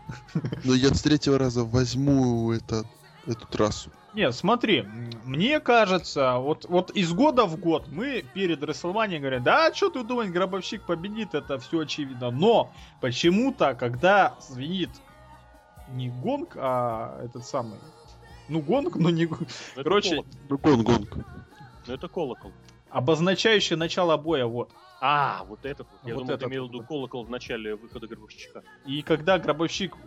Но я с третьего раза возьму это, эту трассу. Нет, смотри, мне кажется, вот, вот из года в год мы перед Расселманией говорим, да, что ты думаешь, гробовщик победит, это все очевидно. Но почему-то, когда звенит не гонг, а этот самый, ну гонг, но не гонг, Ну, это Короче, колокол. Ну, гон, гонг. Ну, это колокол. Обозначающий начало боя, вот. А, вот этот вот. Я Вот думал, ты этот имел в виду да. колокол в начале выхода гробовщика. И когда гробовщик,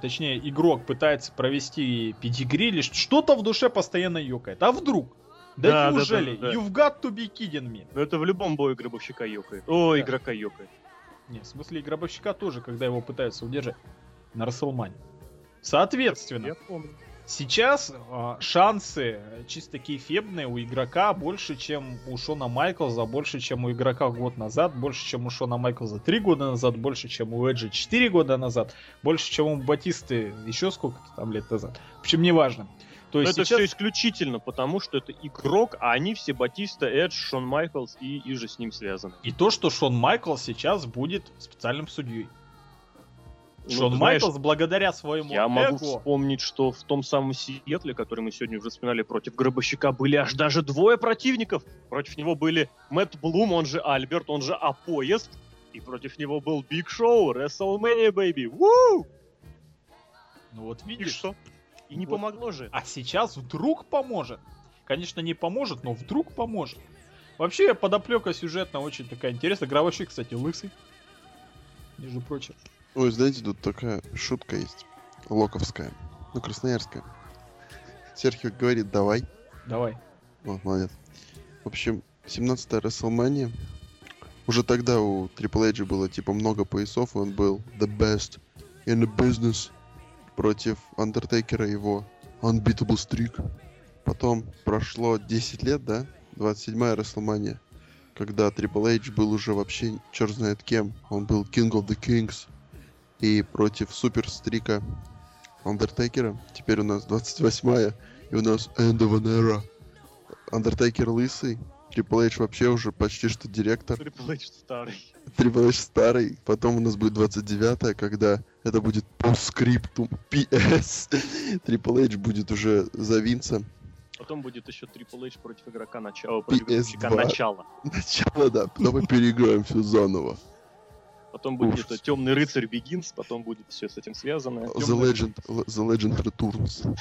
точнее игрок пытается провести педигри или ш- что-то в душе постоянно ёкает. А вдруг? Да, Да, да, неужели? да, да. You've got to be kidding me. Но это в любом бою гробовщика ёкает. О, Да. игрока ёкает. Не, в смысле и гробовщика тоже, когда его пытаются удержать на Расселмане. Соответственно, Я помню. Сейчас а, шансы э, чисто кейфебные у игрока больше, чем у Шона Майклза, больше, чем у игрока год назад, больше, чем у Шона Майклза три года назад, больше, чем у Эджи четыре года назад, больше, чем у Батисты еще сколько-то там лет назад. В общем, неважно. То Но есть это сейчас... все исключительно потому, что это игрок, а они все Батиста, Эдж, Шон Майклс и, и же с ним связаны. И то, что Шон Майклс сейчас будет специальным судьей. Ну, Шон знаешь, Майклс, благодаря своему Я могу эго... вспомнить, что в том самом Сиэтле, который мы сегодня уже вспоминали против Гробовщика, были аж даже двое противников. Против него были Мэтт Блум, он же Альберт, он же Апоезд. И против него был Биг Шоу, WrestleMania, baby. Вуу! Ну вот И видишь, что? И не Вот. помогло же. А сейчас вдруг поможет. Конечно, не поможет, но вдруг поможет. Вообще, подоплека сюжетно очень такая интересная. Гробовщик, кстати, лысый. Между прочим. Ой, знаете, тут такая шутка есть. Локовская. Ну, красноярская. Серхио говорит, давай. Давай. Вот, молодец. В общем, 17-я WrestleMania. Уже тогда у Triple H было типа много поясов, и он был the best in the business против Undertaker его unbeatable streak. Потом прошло 10 лет, да? 27-я WrestleMania. Когда Triple H был уже вообще черт знает кем. Он был King of the Kings. И против суперстрика Undertaker. Теперь у нас 28-я. И у нас End of an Era. Undertaker лысый. Triple H вообще уже почти что директор. Triple H старый. Triple H старый. Потом у нас будет 29-я, когда это будет постскриптум PS. Triple H будет уже за Винса. Потом будет еще Triple H против игрока начала. Против PS2. игрока начала. Начало, да. Потом мы переиграем все заново. Потом будет Ужас. это Темный рыцарь Begins, потом будет все с этим связано. The Тёмный- Legend, The Legend Returns.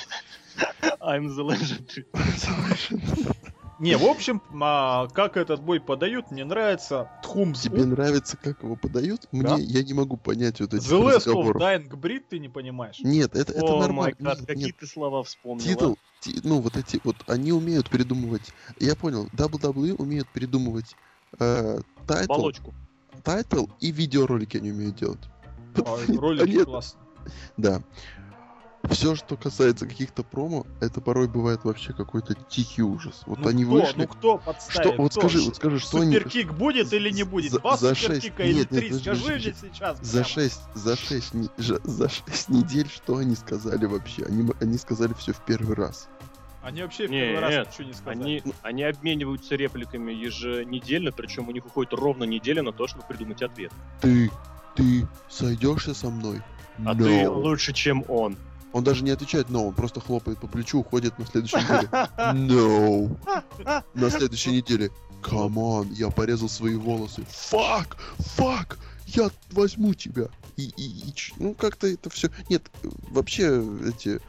I'm the legend. Не, в общем, а, как этот бой подают, мне нравится. Тхумс. Тебе нравится, как его подают? Мне, Да. я не могу понять вот этих The Last of. Dying Breed, ты не понимаешь. Нет, это, это май нормально. Нет, какие ты слова вспомнил. Титул, ти- ну вот эти вот, они умеют придумывать. Я понял, WWE умеют придумывать э, title, Оболочку. Title и видеоролики они умеют делать. А, Они- Ролики классные. Да. Все, что касается каких-то промо, это порой бывает вообще какой-то тихий ужас. Вот Ну они кто? вышли. Ну кто подставит? что, вот Кто? скажи, вот скажи, что они Superkick будет или не будет? за- Два за шесть- superkick а или нет, нет, три? подожди, Скажи подожди. мне сейчас. за прямо. 6, за 6, за 6 недель, что они сказали вообще? Они, они сказали все в первый раз. Они вообще в Нет, первый раз ничего не сказали. Они, они обмениваются репликами еженедельно, причем у них уходит ровно неделя на то, чтобы придумать ответ. Ты, ты сойдешься со мной? А No. ты лучше, чем он. Он даже не отвечает no, он просто хлопает по плечу, уходит на следующей неделе. No. На следующей неделе. Come on, я порезал свои волосы. Fuck, fuck, я возьму тебя. И, и, и ну как-то это все. Нет, вообще эти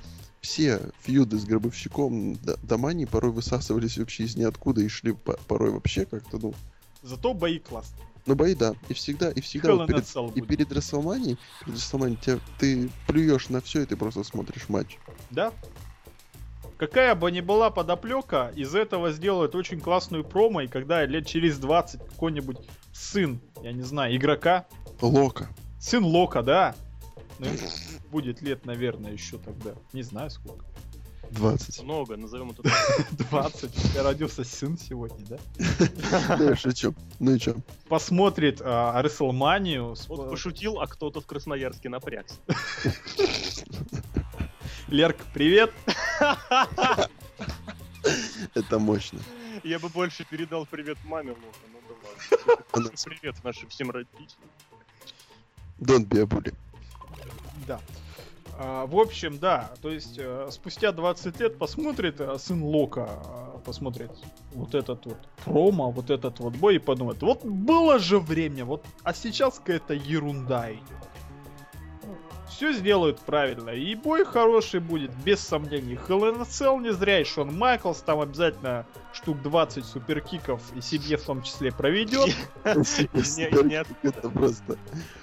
все фьюды с гробовщиком домани порой высасывались вообще из ниоткуда и шли по- порой вообще как-то, ну, Зато бои классные. ну бои, да. И всегда, и всегда вот перед, и будет. перед WrestleMania, перед WrestleMania тебя- ты плюешь на все, и ты просто смотришь матч. Да? Какая бы ни была подоплека, из этого сделают очень классную промо, и когда лет через 20 какой-нибудь сын, я не знаю, игрока, Лока. сын Лока, да, ну, будет лет, наверное, еще тогда, не знаю сколько, 20. Много, назовем это так. 20, у тебя родился сын сегодня, да? Да, я шучу. Ну и чё? Посмотрит а, Рестлманию, с- Вот пошутил, а кто-то в Красноярске напрягся. Лерк, привет! Это мощно. Я бы больше передал привет маме Лоха, ну да ладно. Привет нашим всем родителям. Don't be a bully. Да. А, в общем, да, то есть э, спустя 20 лет посмотрит э, сын Лока, э, посмотрит вот этот вот промо, вот этот вот бой и подумает, вот было же время, вот, а сейчас какая-то ерунда идет. Все сделают правильно, и бой хороший будет, без сомнений. Hell in a Cell не зря, и Шон Майклс там обязательно штук 20 суперкиков и себе в том числе проведет. Это просто...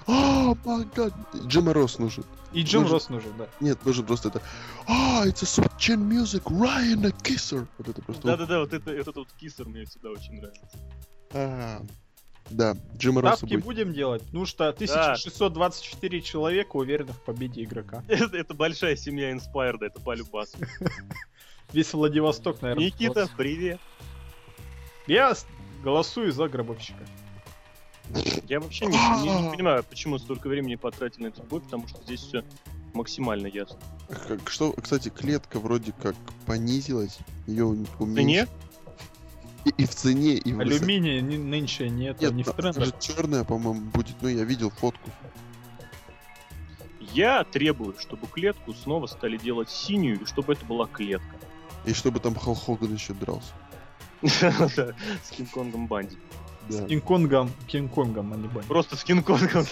О, май гад. Джима Росс нужен. И Джим Росс нужен, да. Нет, нужен просто это... А, a Switchin music, Ryan a kisser. Вот это просто... Да-да-да, вот это, этот вот кисер мне всегда очень нравится. А, Да, Джима Росса Ставки будет. будем делать, ну что 1624 человека уверены в победе игрока. Это, это большая семья Инспайрда, это полюбас. Весь Владивосток, наверное. Никита, привет. Я голосую за гробовщика. Я вообще не, не- не понимаю, почему столько времени потратили на этот бой, потому что здесь все максимально ясно. Как- Что, кстати, клетка вроде как понизилась. Ее уменьшили. цене? И, и в цене, и в высоте. Алюминия ни- нынче нет, Нет, не в трендах. даже черная, по-моему, будет. Ну, я видел фотку. Я требую, чтобы клетку снова стали делать синюю, и чтобы это была клетка. И чтобы там Халл Хоган еще дрался. С Кинг-Конгом Банди. Да. Кинг-Конгом, Кинг-Конгом, а не бой. Просто с Кинг-Конгом.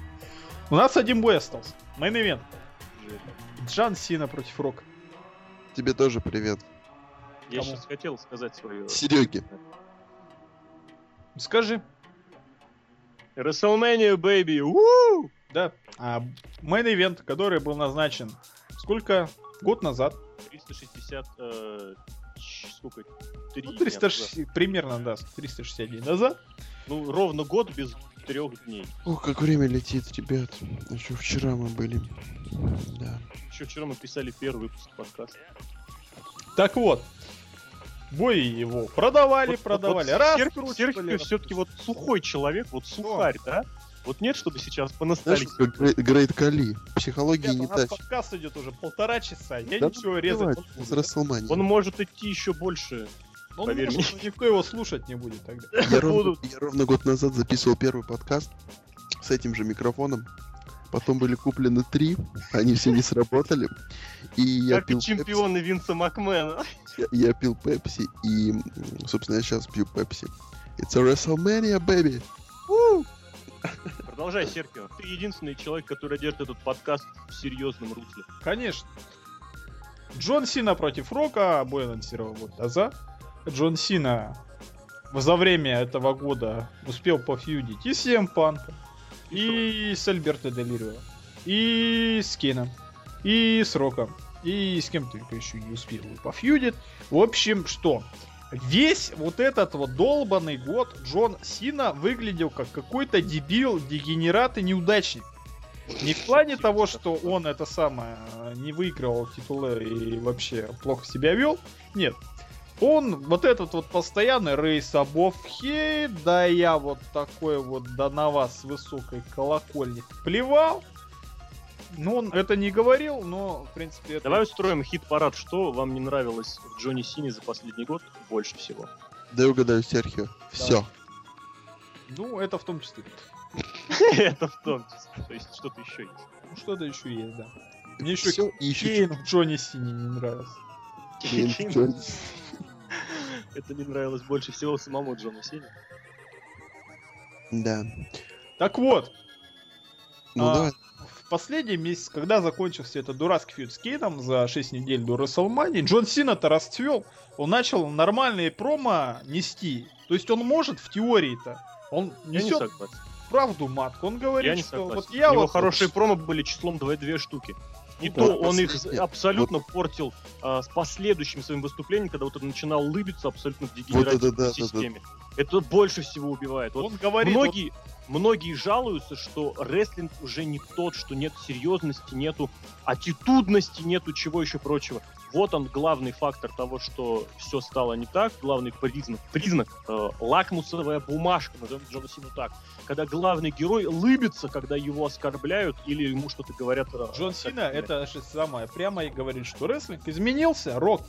У нас один бой остался. Мейн ивент. Джан Сина против Рока. Тебе тоже привет. Я Кому? сейчас хотел сказать свою... Сереге. Скажи. WrestleMania, baby! уу! Да. А мейн ивент, который был назначен сколько? Год назад. 360... э, Сколько? Три Ну, дня 360, примерно, да, 360 дней назад. Ну, ровно год без трех дней. Ох, как время летит, ребят. Еще вчера мы были. Да. Еще вчера мы писали первый выпуск подкаста. Так вот. Бой его продавали, продавали. Раз, Серхио все-таки вот сухой человек, вот сухарь, да? Вот нет, чтобы сейчас по Знаешь, ностальгии. как Грей- Грейт Кали. Психологии Ребята, не у нас тащит. подкаст идет уже полтора часа. Я Да ничего ну, резать не буду. Он может идти еще больше. Он поверь может, никто его слушать не будет тогда. Я ровно, я ровно год назад записывал первый подкаст с этим же микрофоном. Потом были куплены три, они все не сработали. И я Как пил и чемпионы Винса Макмена. Я, я пил Пепси, и, собственно, я сейчас пью Пепси. It's a WrestleMania, baby! Продолжай, Серхио. Ты единственный человек, который держит этот подкаст в серьезном русле. Конечно. Джон Сина против Рока, бой анонсировал год назад. Джон Сина за время этого года успел пофьюдить и с CM Punk, и с Альберто Делирио, и с Кейном, и с Роком, и с кем только еще не успел пофьюдить. В общем, что? Весь вот этот вот долбанный год Джон Сина выглядел как какой-то дебил, дегенерат и неудачник. Не в плане того, что он это самое не выигрывал титулы и вообще плохо себя вел. Нет. Он вот этот вот постоянный рейс обов хей, да я вот такой вот да на вас с высокой колокольни плевал. Ну, он это не говорил, но, в принципе, это... Давай устроим хит-парад. Что вам не нравилось в Джонни Сине за последний год больше всего? Дай угадаю, Серхио. Все. Ну, это в том числе. Это в том числе. То есть что-то еще есть. Ну, что-то еще есть, да. Мне еще Кейн в Джонни Сине не нравился. Кейн в Джонни. Это не нравилось больше всего самому Джону Сине. Да. Так вот, Ну А, давай. В последний месяц, когда закончился этот дурацкий фьюд с Кейном за 6 недель до WrestleMania, Джон Сина-то расцвел. Он начал нормальные промо нести. То есть он может в теории-то. Он не несет согласен. правду матку. Он говорит, Я не что согласен. вот я У него вот... хорошие промо были числом 2-2 штуки. И Ну то да, он их абсолютно портил а, с последующим своим выступлением, когда вот он начинал лыбиться абсолютно в это дегенеративной да, да, да. системе. Это больше всего убивает. Вот Он говорит, вот многие, многие жалуются, что рестлинг уже не тот, что нет серьезности, нету аттитудности, нету чего еще прочего. Вот он главный фактор того, что все стало не так, главный признак, признак э, лакмусовая бумажка, назовем Джона Сину так, когда главный герой лыбится, когда его оскорбляют или ему что-то говорят. э, Джон Сина это же самое прямо и говорит, что рестлинг изменился, рок.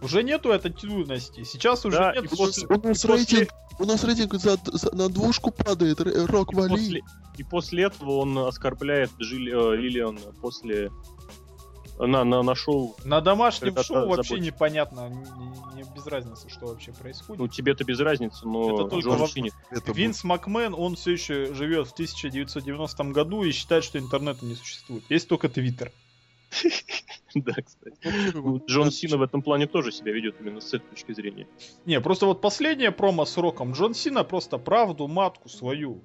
Уже нету attitudeности. Сейчас уже Да, нет. и после- У нас после- рейтинг, у нас рейтинг за, за- на двушку падает, Рок вали. После- и после этого он оскорбляет Жили- э, Лилиан после на, на, на шоу. На домашнем Это шоу вообще непонятно, не, не- без разницы, что вообще происходит. Ну, тебе-то без разницы, но Это только во- Это Винс Макмен, он все еще живет в 1990 году и считает, что интернета не существует. Есть только Твиттер. Да, кстати. был- Ну, Джон Сина в этом плане тоже себя ведет именно с этой точки зрения. Не, просто вот последнее промо с Роком Джон Сина просто правду матку свою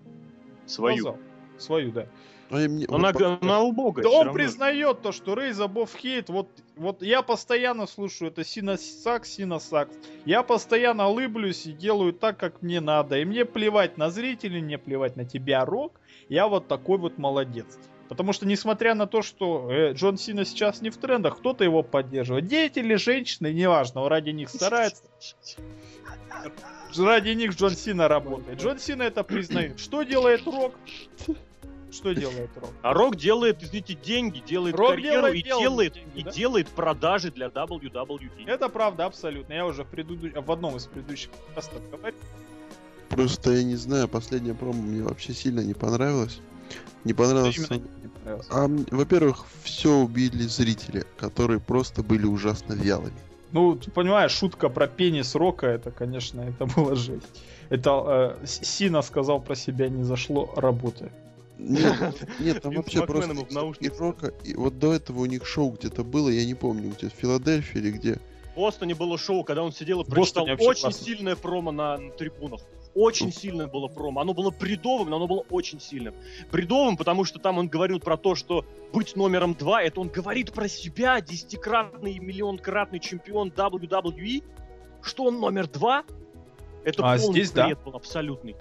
Свою. сказал. Свою, да. А мне- Она, она убогая. Да он равно. признает то, что Рейз Above Hate, вот, вот я постоянно слушаю это Сина Сакс, Сина Сакс. Я постоянно улыблюсь и делаю так, как мне надо. И мне плевать на зрителей, мне плевать на тебя, Рок. Я вот такой вот молодец. Потому что, несмотря на то, что э, Джон Сина сейчас не в трендах, кто-то его поддерживает. Дети или женщины, неважно, он ради них старается. Ради них Джон Сина работает. Джон Сина это признает. Что делает Рок? Что делает Рок? А Рок делает, извините, деньги, делает Рок карьеру делает- и делает делает, деньги, и да? делает продажи для WWE. Это правда, абсолютно. Я уже в, преду- в одном из предыдущих подкастов говорил. Просто я не знаю, последняя промо мне вообще сильно не понравилась. Не понравилось. Именно не понравилось. А, во-первых, все убили зрители, которые просто были ужасно вялыми. Ну, ты понимаешь, шутка про пенис Рока, это, конечно, это было жесть. Это э, Сина сказал про себя, не зашло, работает. Нет, нет, там вообще просто и. Рока, и вот до этого у них шоу где-то было, я не помню, где в Филадельфии или где. В Бостоне было шоу, когда он сидел и прочитал очень классно. сильное промо на, на трибунах. Очень сильное было промо. Оно было бредовым, но оно было очень сильным. Бредовым, потому что там он говорил про то, что быть номером два, это он говорит про себя, десятикратный, миллионкратный чемпион WWE, что он номер два. Это А полный здесь да. бред был абсолютный.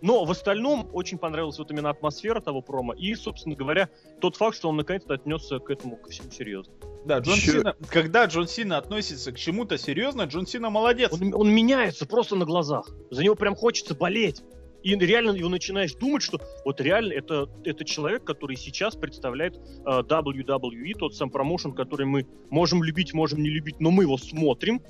Но в остальном очень понравилась вот именно атмосфера того промо и, собственно говоря, тот факт, что он наконец-то отнесся к этому ко всему серьезно. Да, Джон Чё? Сина, когда Джон Сина относится к чему-то серьезно, Джон Сина молодец. Он, он меняется просто на глазах. За него прям хочется болеть. И реально его начинаешь думать, что вот реально это, это человек, который сейчас представляет э, WWE, тот сам промоушен, который мы можем любить, можем не любить, но мы его смотрим.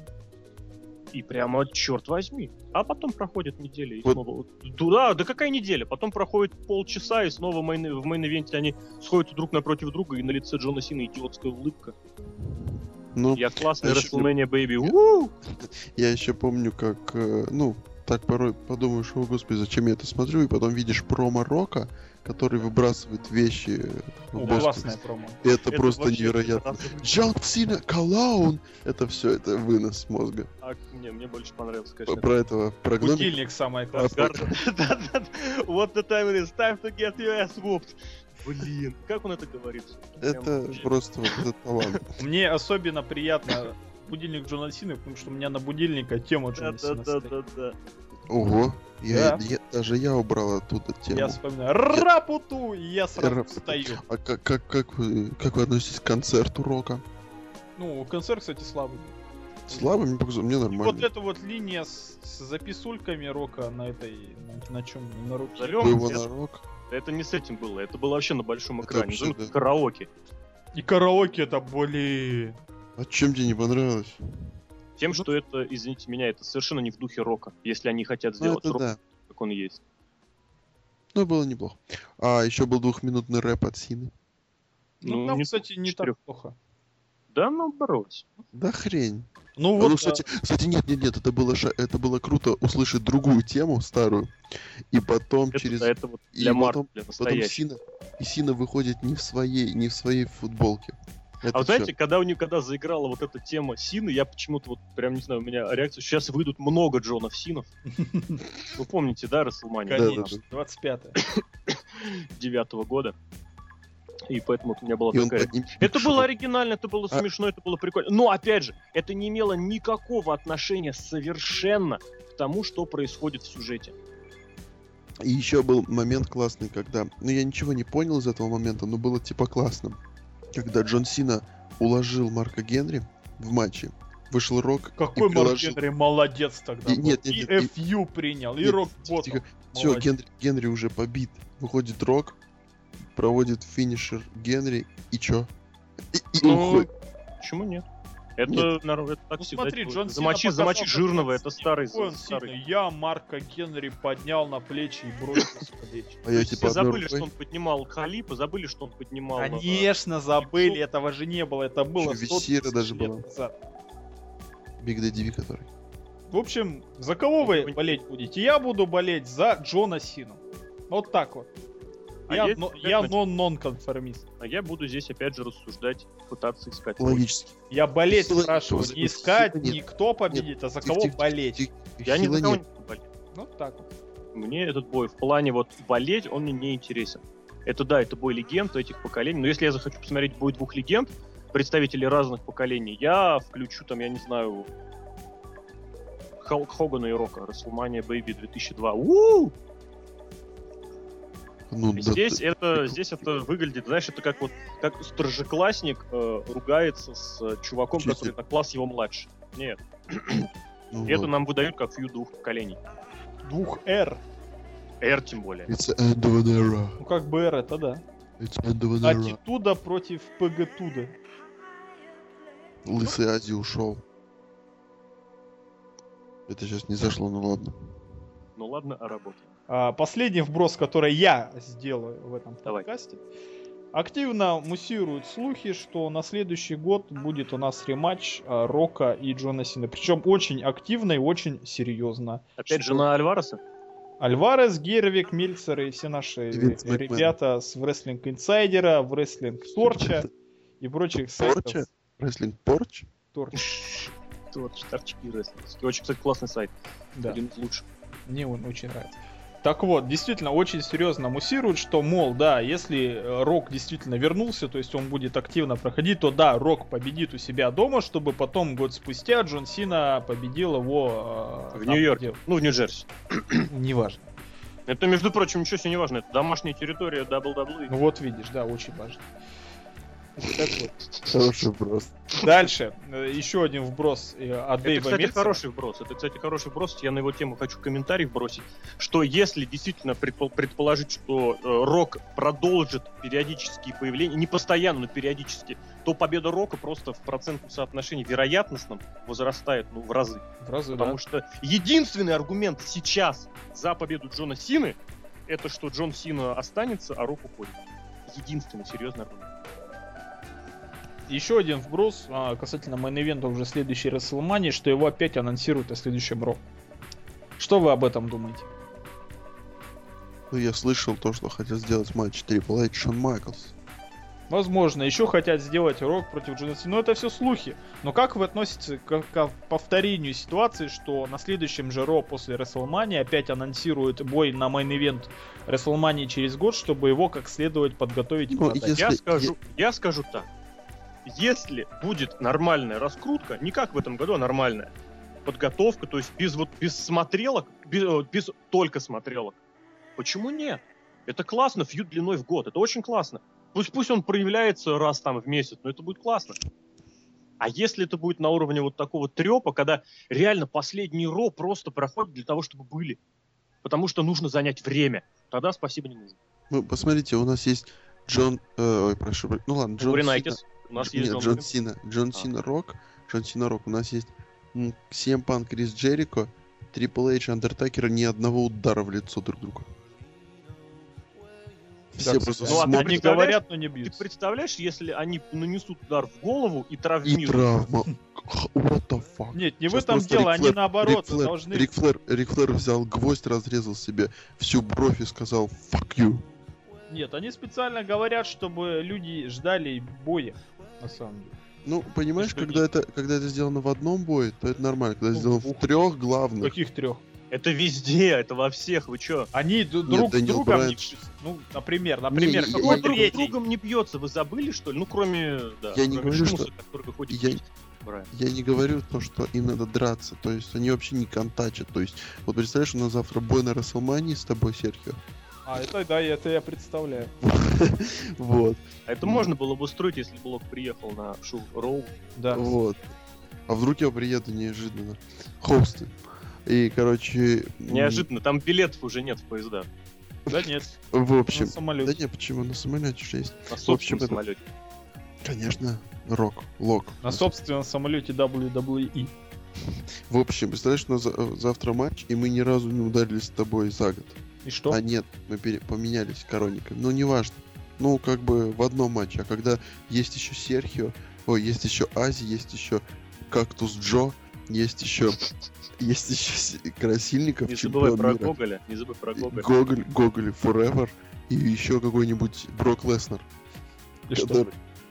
И прямо, черт возьми. А потом проходит неделя и Вот. снова... Да, да какая неделя? Потом проходит полчаса, и снова main- в main event е они сходят друг напротив друга, и на лице Джона Сина идиотская улыбка. Ну, Я классный WrestleMania, baby. У! я еще помню, как, э, ну, так порой подумаешь, о господи, зачем я это смотрю, и потом видишь промо Рока, который выбрасывает вещи в О, Бостон. классная промо. Это, Это просто невероятно. Джон Сина, клоун! Это все, это вынос мозга. А, не, мне больше понравилось, Про, конечно. про этого, про гномика. Будильник самое классное. What the time it is? Time to get your ass whooped. Блин, как он это говорит? Это просто вот этот талант. Мне особенно приятно будильник Джона Сины, потому что у меня на будильника тема Джона Сина стоит. Да-да-да-да. Ого, я, Да. я- даже я убрал оттуда тему. Я вспоминаю Рапуту, и я сразу Рапуту. встаю. А как, как, как, вы, как вы относитесь к концерту Рока? Ну, концерт, кстати, слабый. Слабо, мне показалось, мне И нормально. вот эта вот линия с, с записульками Рока на этой, на, на чем, на руке. Было это- на Рок. Это не с этим было, это было вообще на большом Это экране. вообще, Ну, да. Караоке. И караоке это, блин. А чем тебе не понравилось? Тем, что это, извините меня, это совершенно не в духе рока, если они хотят Ну, сделать это рок, да. как он есть. Ну, было неплохо. А еще был двухминутный рэп от Сины. Ну, Ну, там, не кстати, не четырёх. так плохо. Да, наоборот. Да хрень. Ну Ну, вот, кстати, кстати, нет, нет, нет, это было, ша- это было круто услышать другую тему старую, и потом Это, через, да, это вот и для Марка, потом- для потом. Сина, и Сина выходит не в своей, не в своей футболке. Это А вот знаете, когда у них, когда заиграла вот эта тема Сины, я почему-то вот прям не знаю, у меня реакция, сейчас выйдут много Джонов Синов. Вы помните, да, Расселмания конечно, 25 девятого года? И поэтому вот у меня была И такая... под ним Это шел. было оригинально, это было А- смешно, это было прикольно. Но опять же, это не имело никакого отношения совершенно к тому, что происходит в сюжете. И еще был момент классный, когда... Ну, я ничего не понял из этого момента, но было типа классно. Когда Джон Сина уложил Марка Генри в матче, вышел Рок Какой и Марк. Генри молодец тогда. И- был. нет, и нет, нет, и- FU принял, и Нет, Рок тихо, тихо. Все. Генри, Генри уже побит. Выходит Рок, проводит финишер Генри, и чё? И, и Ну, уходит. Почему нет? Это, Нет. народ, это так Ну всегда смотри. Джон замочи, показал, замочи жирного, это старый, он старый. Я Марка Генри поднял на плечи и бросил с плеч. А я Все типа одной забыли, что рукой. он поднимал Халипа, забыли, что он поднимал... Конечно, забыли, этого же не было, это было Чё, 100 Весера даже назад. Биг Дэдди Ви, который. В общем, за кого вы болеть будете? Я буду болеть за Джона Сину. Вот так вот. А я но- я мотив? нон нон-конформист. А я буду здесь опять же рассуждать, пытаться искать. Логически. Я болеть Сила- спрашиваю, не искать, Сила нет. не кто победит, а за кого тихо, болеть. тихо, тихо. Я ни за кого нет. не болеть. Ну так вот. Мне этот бой в плане вот болеть, он мне не интересен. Это да, это бой легенд этих поколений, но если я захочу посмотреть бой двух легенд, представителей разных поколений, я включу там, я не знаю, Халк Хогана и Рока, WrestleMania Baby 2002. У! Ну, да, Здесь ты- это, здесь это выглядит, знаешь, это как вот как старшеклассник э, ругается с э, чуваком, Чисто. который на класс его младше. Нет, ну, это ладно. нам выдают как фью двух поколений. Двух R. R тем более. It's the end of an era. Ну как бы R это да. It's end of an era. Аттитуда против ПГ-туда. Лысый Ази ушел. Это сейчас не зашло, ну ладно. Ну ладно, а работа. А, последний вброс, который я сделаю в этом Давай. подкасте. Активно муссируют слухи, что на следующий год будет у нас рематч а, Рока и Джона Сина. Причем очень активно и очень серьезно. Опять Что? же на Альвареса? Альварес, Гервик, Мельцер и все наши Винс ребята с Wrestling Insider а, Wrestling Torch а и прочих сайтов. Wrestling Porch? Torch. Вот, торчки рестлинг. Очень, кстати, классный сайт. Да. Один из лучших. Мне он очень нравится. Так вот, действительно, очень серьезно муссируют, что, мол, да, если э, Рок действительно вернулся, то есть он будет активно проходить, то да, Рок победит у себя дома, чтобы потом год спустя Джон Сина победил его... э, В Нью-Йорке. Ну, в Нью-Джерси. Неважно. Это, между прочим, ничего себе не важно. Это домашняя территория WWE. Ну вот видишь, да, очень важно. Так вот. Хороший вопрос. Дальше, еще один вброс э, от Это, Дэйва кстати, Мельцера. хороший вброс. Это, кстати, хороший вброс. Я на его тему хочу комментарий бросить. Что если действительно предпол- предположить, что э, Рок продолжит периодические появления, не постоянно, но периодически, то победа Рока просто в процентном соотношении вероятностном возрастает ну, в разы. В разы, да. Потому что единственный аргумент сейчас за победу Джона Сины это что Джон Сина останется, а Рок уходит. Единственный серьезный аргумент. Еще один вброс а, касательно main event а уже следующей WrestleMania, что его опять анонсируют на следующем Raw. Что вы об этом думаете? Ну, я слышал то, что хотел сделать матч Triple H Шон Майклс. Возможно, еще хотят сделать Рок против Джона Сина, но это все слухи. Но как вы относитесь к, к повторению ситуации, что на следующем же Raw после WrestleMania опять анонсируют бой на main event WrestleMania через год, чтобы его как следовать подготовить Ну, если- Я скажу, я скажу так. Если будет нормальная раскрутка, не как в этом году, а нормальная подготовка, то есть без вот без смотрелок, без, э, без только смотрелок. Почему нет? Это классно, фьюд длиной в год, это очень классно. Пусть пусть он проявляется раз там в месяц, но это будет классно. А если это будет на уровне вот такого трепа, когда реально последний ро просто проходит для того, чтобы были, потому что нужно занять время, тогда спасибо не нужно. Ну, посмотрите, у нас есть Джон... э, ой, прошу... про- Ну ладно, Джон Сина. У нас Дж- есть нет, Джон. Сина. Джон А. Сина Рок. Джон Сина Рок. У нас есть Сем Панк, Крис Джерико, Трипл Эйдж, Андертакер, ни одного удара в лицо друг друга. Все Да, просто. Ну, а ты смотрят Они говорят, но не Ты бьются. представляешь, если они нанесут удар в голову и и травмируют? травма. What the fuck? Нет, не в Сейчас этом просто дело, Рик они Флэр- наоборот Рик Флэр, должны... Рик Флэр, Рик Флэр взял гвоздь, разрезал себе всю бровь и сказал fuck you. Нет, они специально говорят, чтобы люди ждали боя, на самом деле. Ну, понимаешь, Что когда это, когда это сделано в одном бое, то это нормально. Когда Ну, сделано в трех главных, Каких трех? Это везде, это во всех, вы чё? Они друг да с не другом не убрать. бьются. Ну, например, например, я- какой я- Друг с другом не бьется, вы забыли, что ли? Ну, кроме, да, Я не кроме говорю, Шмуса, что- который выходит я-. Я не говорю то, что им надо драться, то есть они вообще не контачат, то есть вот представляешь, у нас завтра бой на Расселмании с тобой, Серхио, А, это да, это я представляю. вот, А это можно было бы устроить, если Блок приехал на шоу Роу. Да. вот, а вдруг я приеду неожиданно, хосты, и, короче, Неожиданно, там билетов уже нет в поезда. Да нет, в на общем, да самолете. не, почему, на самолете же есть, На общем, собственном это- самолете. Конечно, Рок, Лок. На собственном самолете WWE. В общем, представляешь, у нас за- завтра матч, и мы ни разу не ударились с тобой за год. И что? А нет, мы пере- поменялись коронниками. Ну, неважно. Ну, как бы в одном матче. А когда есть еще Серхио, ой, есть еще Ази, есть еще Кактус Джо, есть еще есть еще Красильников, Не забывай про мира, Гоголя. Не забывай про Гоголя. Гоголь, Гоголь Forever, и еще какой-нибудь Брок Леснер. И что?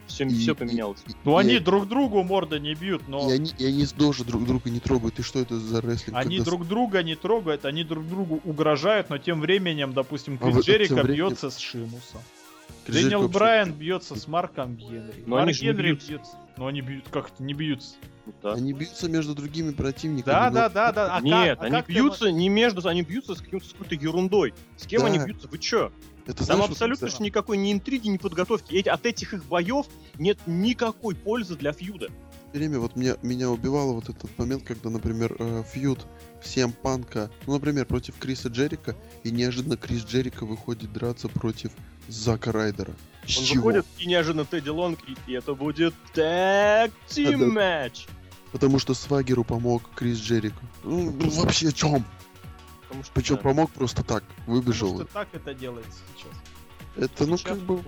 Все, и- все поменялось. Ну они друг другу морда не бьют, но И они, и они тоже друг друга не трогают. И что это за рестлинг? они когда друг друга не трогают, они друг другу угрожают, но тем временем, допустим, А Крис тем Джерика временем- бьется с Шимусом. Крис Джерика Дэниел вообще- Брайан бьется с Марком Генри. Но Марк они Генри бьются. бьется. Но они бьют, как это не бьются? Вот так. Они бьются между другими противниками. Да, но- да, да, да. А Нет, как- а они как ты бьются не между, они бьются с, с какой-то ерундой. С кем Да. они бьются? Вы чё? Это, Там знаешь, вот абсолютно ж никакой ни интриги, ни подготовки. Эти- от этих их боев нет никакой пользы для фьюда. Время вот меня, меня убивало вот этот момент, когда, например, э, фьюд всем панка, ну, например, против Криса Джерика, и неожиданно Крис Джерика выходит драться против Зака Райдера. С Он чего? выходит и неожиданно Тедди Лонг, и, и это будет tag team Да-да. матч. Потому что Свагеру помог Крис Джерика. Ну, ну, вообще о чем? Потому что, Причем да. помог просто так, выбежал. Потому что так это делается сейчас. Это, ну, Сейчас как бы,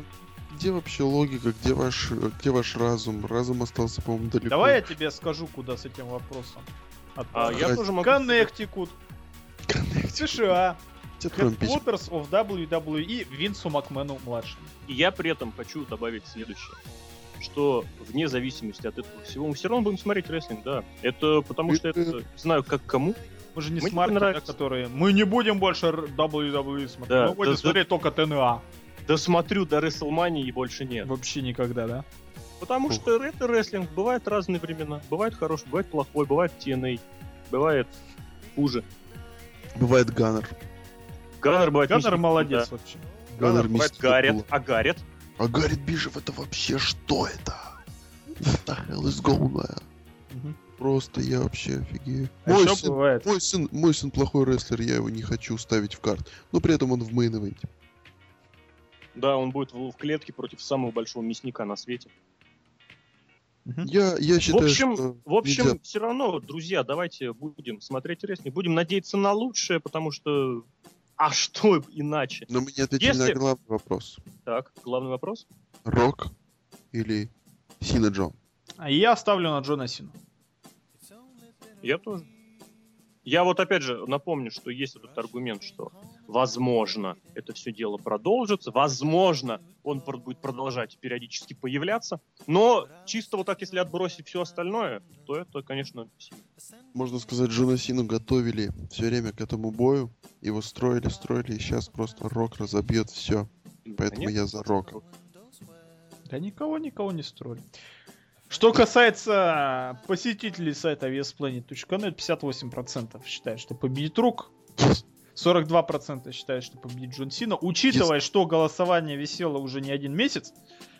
где вообще логика, где ваш, где ваш разум? Разум остался, по-моему, далеко. Давай я тебе скажу, куда с этим вопросом. А, отправить. я Хз. тоже могу... Коннектикут, США, отправим письмо. Headquarters of WWE Винсу Макмену младшему. И я при этом хочу добавить следующее. Что вне зависимости от этого всего, мы все равно будем смотреть рестлинг, да. Это потому что это, не знаю, как кому. Мы же не Мне смарты, да, которые... Мы не будем больше WWE смотреть. Да, Мы будем да, смотреть только ТНА. Досмотрю до Рестлмании и больше нет. Вообще никогда, да? Потому Ух. что это рестлинг. Бывают разные времена. Бывает хороший, бывает плохой, бывает TNA. Бывает хуже. Бывает Ганнер. Ганнер бывает... Ганнер молодец да. вообще. Ганнер Ганнер бывает Гаррет. А Гаррет? А Гаррет Бишофф это вообще что это? What the hell is going on? Просто я вообще офигею. А Мой еще сын, бывает. мой, сын, мой сын плохой рестлер, я его не хочу ставить в card. Но при этом он в main Да, он будет в, в клетке против самого большого мясника на свете. Я, я считаю, общем, что В общем, нельзя- все равно, друзья, давайте будем смотреть рестлинг, будем надеяться на лучшее, потому что... А что иначе? Но мы не ответили Если- на главный вопрос. Так, главный вопрос. Рок или Сина Джон? А я ставлю на Джона Сину. Я тоже. Я вот опять же напомню, что есть этот аргумент, что возможно это все дело продолжится, возможно он будет продолжать периодически появляться, но чисто вот так, если отбросить все остальное, то это, конечно, сильно. Можно сказать, Джона Сину готовили все время к этому бою. Его строили, строили, и сейчас просто Рок разобьет все. Поэтому Нет? я за Рока. Да никого, никого не строили. Что касается посетителей сайта VSPlanet.net, 58% считают, что победит Рук. 42% считают, что победит Джон Сина. Учитывая, что голосование висело уже не один месяц,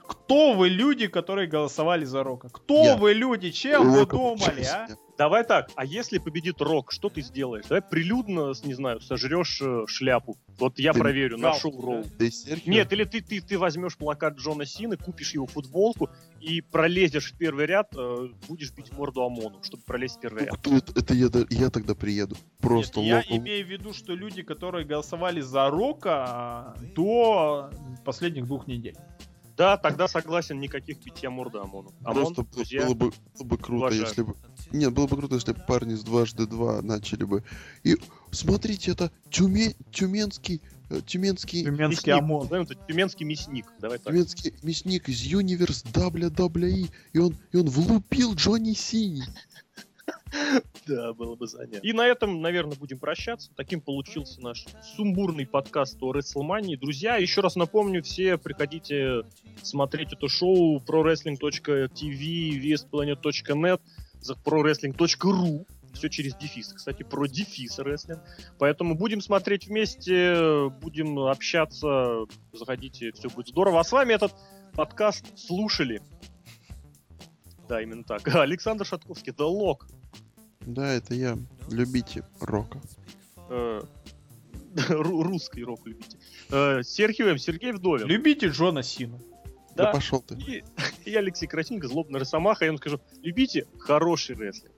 кто вы люди, которые голосовали за Рока? Кто Я. вы люди? Чем вы Рока думали, получилось. а? Давай так, а если победит Рок, что ты сделаешь? Давай прилюдно, не знаю, сожрешь э, шляпу. Вот я Ты- проверю на Галстук, шоу Роу. Нет, или ты, ты, ты возьмешь плакат Джона Сины, купишь его футболку и пролезешь в первый ряд, э, будешь бить морду ОМОНу, чтобы пролезть в первый Ну, ряд. кто это, это я, я тогда приеду. Просто Нет, я имею в виду, что люди, которые голосовали за Рока а, до последних двух недель. Да, тогда согласен, никаких битья морды ОМОНу. ОМОН, Просто друзья, было бы, было бы круто, уважаю. если бы... Нет, было бы круто, если бы парни с дважды два начали бы. И смотрите, это Тюме... Тюменский... э, Тюменский... Тюменский мясник. ОМОН. Это тюменский мясник. Давай так. Тюменский мясник из Universe WWE, и он, и он влупил Джонни Сини. Да, было бы занятно. И на этом, наверное, будем прощаться. Таким получился наш сумбурный подкаст о WrestleMania. Друзья, еще раз напомню, все приходите смотреть это шоу prowrestling.tv, vestplanet.net, за prowrestling.ru. Все через дефис. Кстати, про дефис рестлинг. Поэтому будем смотреть вместе, будем общаться. Заходите, все будет здорово. А с вами этот подкаст слушали. Да, именно так. Александр Шатковский, The Lock. Да, это я. Любите рока. э, ру- русский рок любите. Э, Серхио М. Сергей Вдовин. Любите Джона Сину. Да, Да. пошел ты. И, Я Алексей Красинко, злобный Росомаха, я вам скажу, любите хороший рестлинг.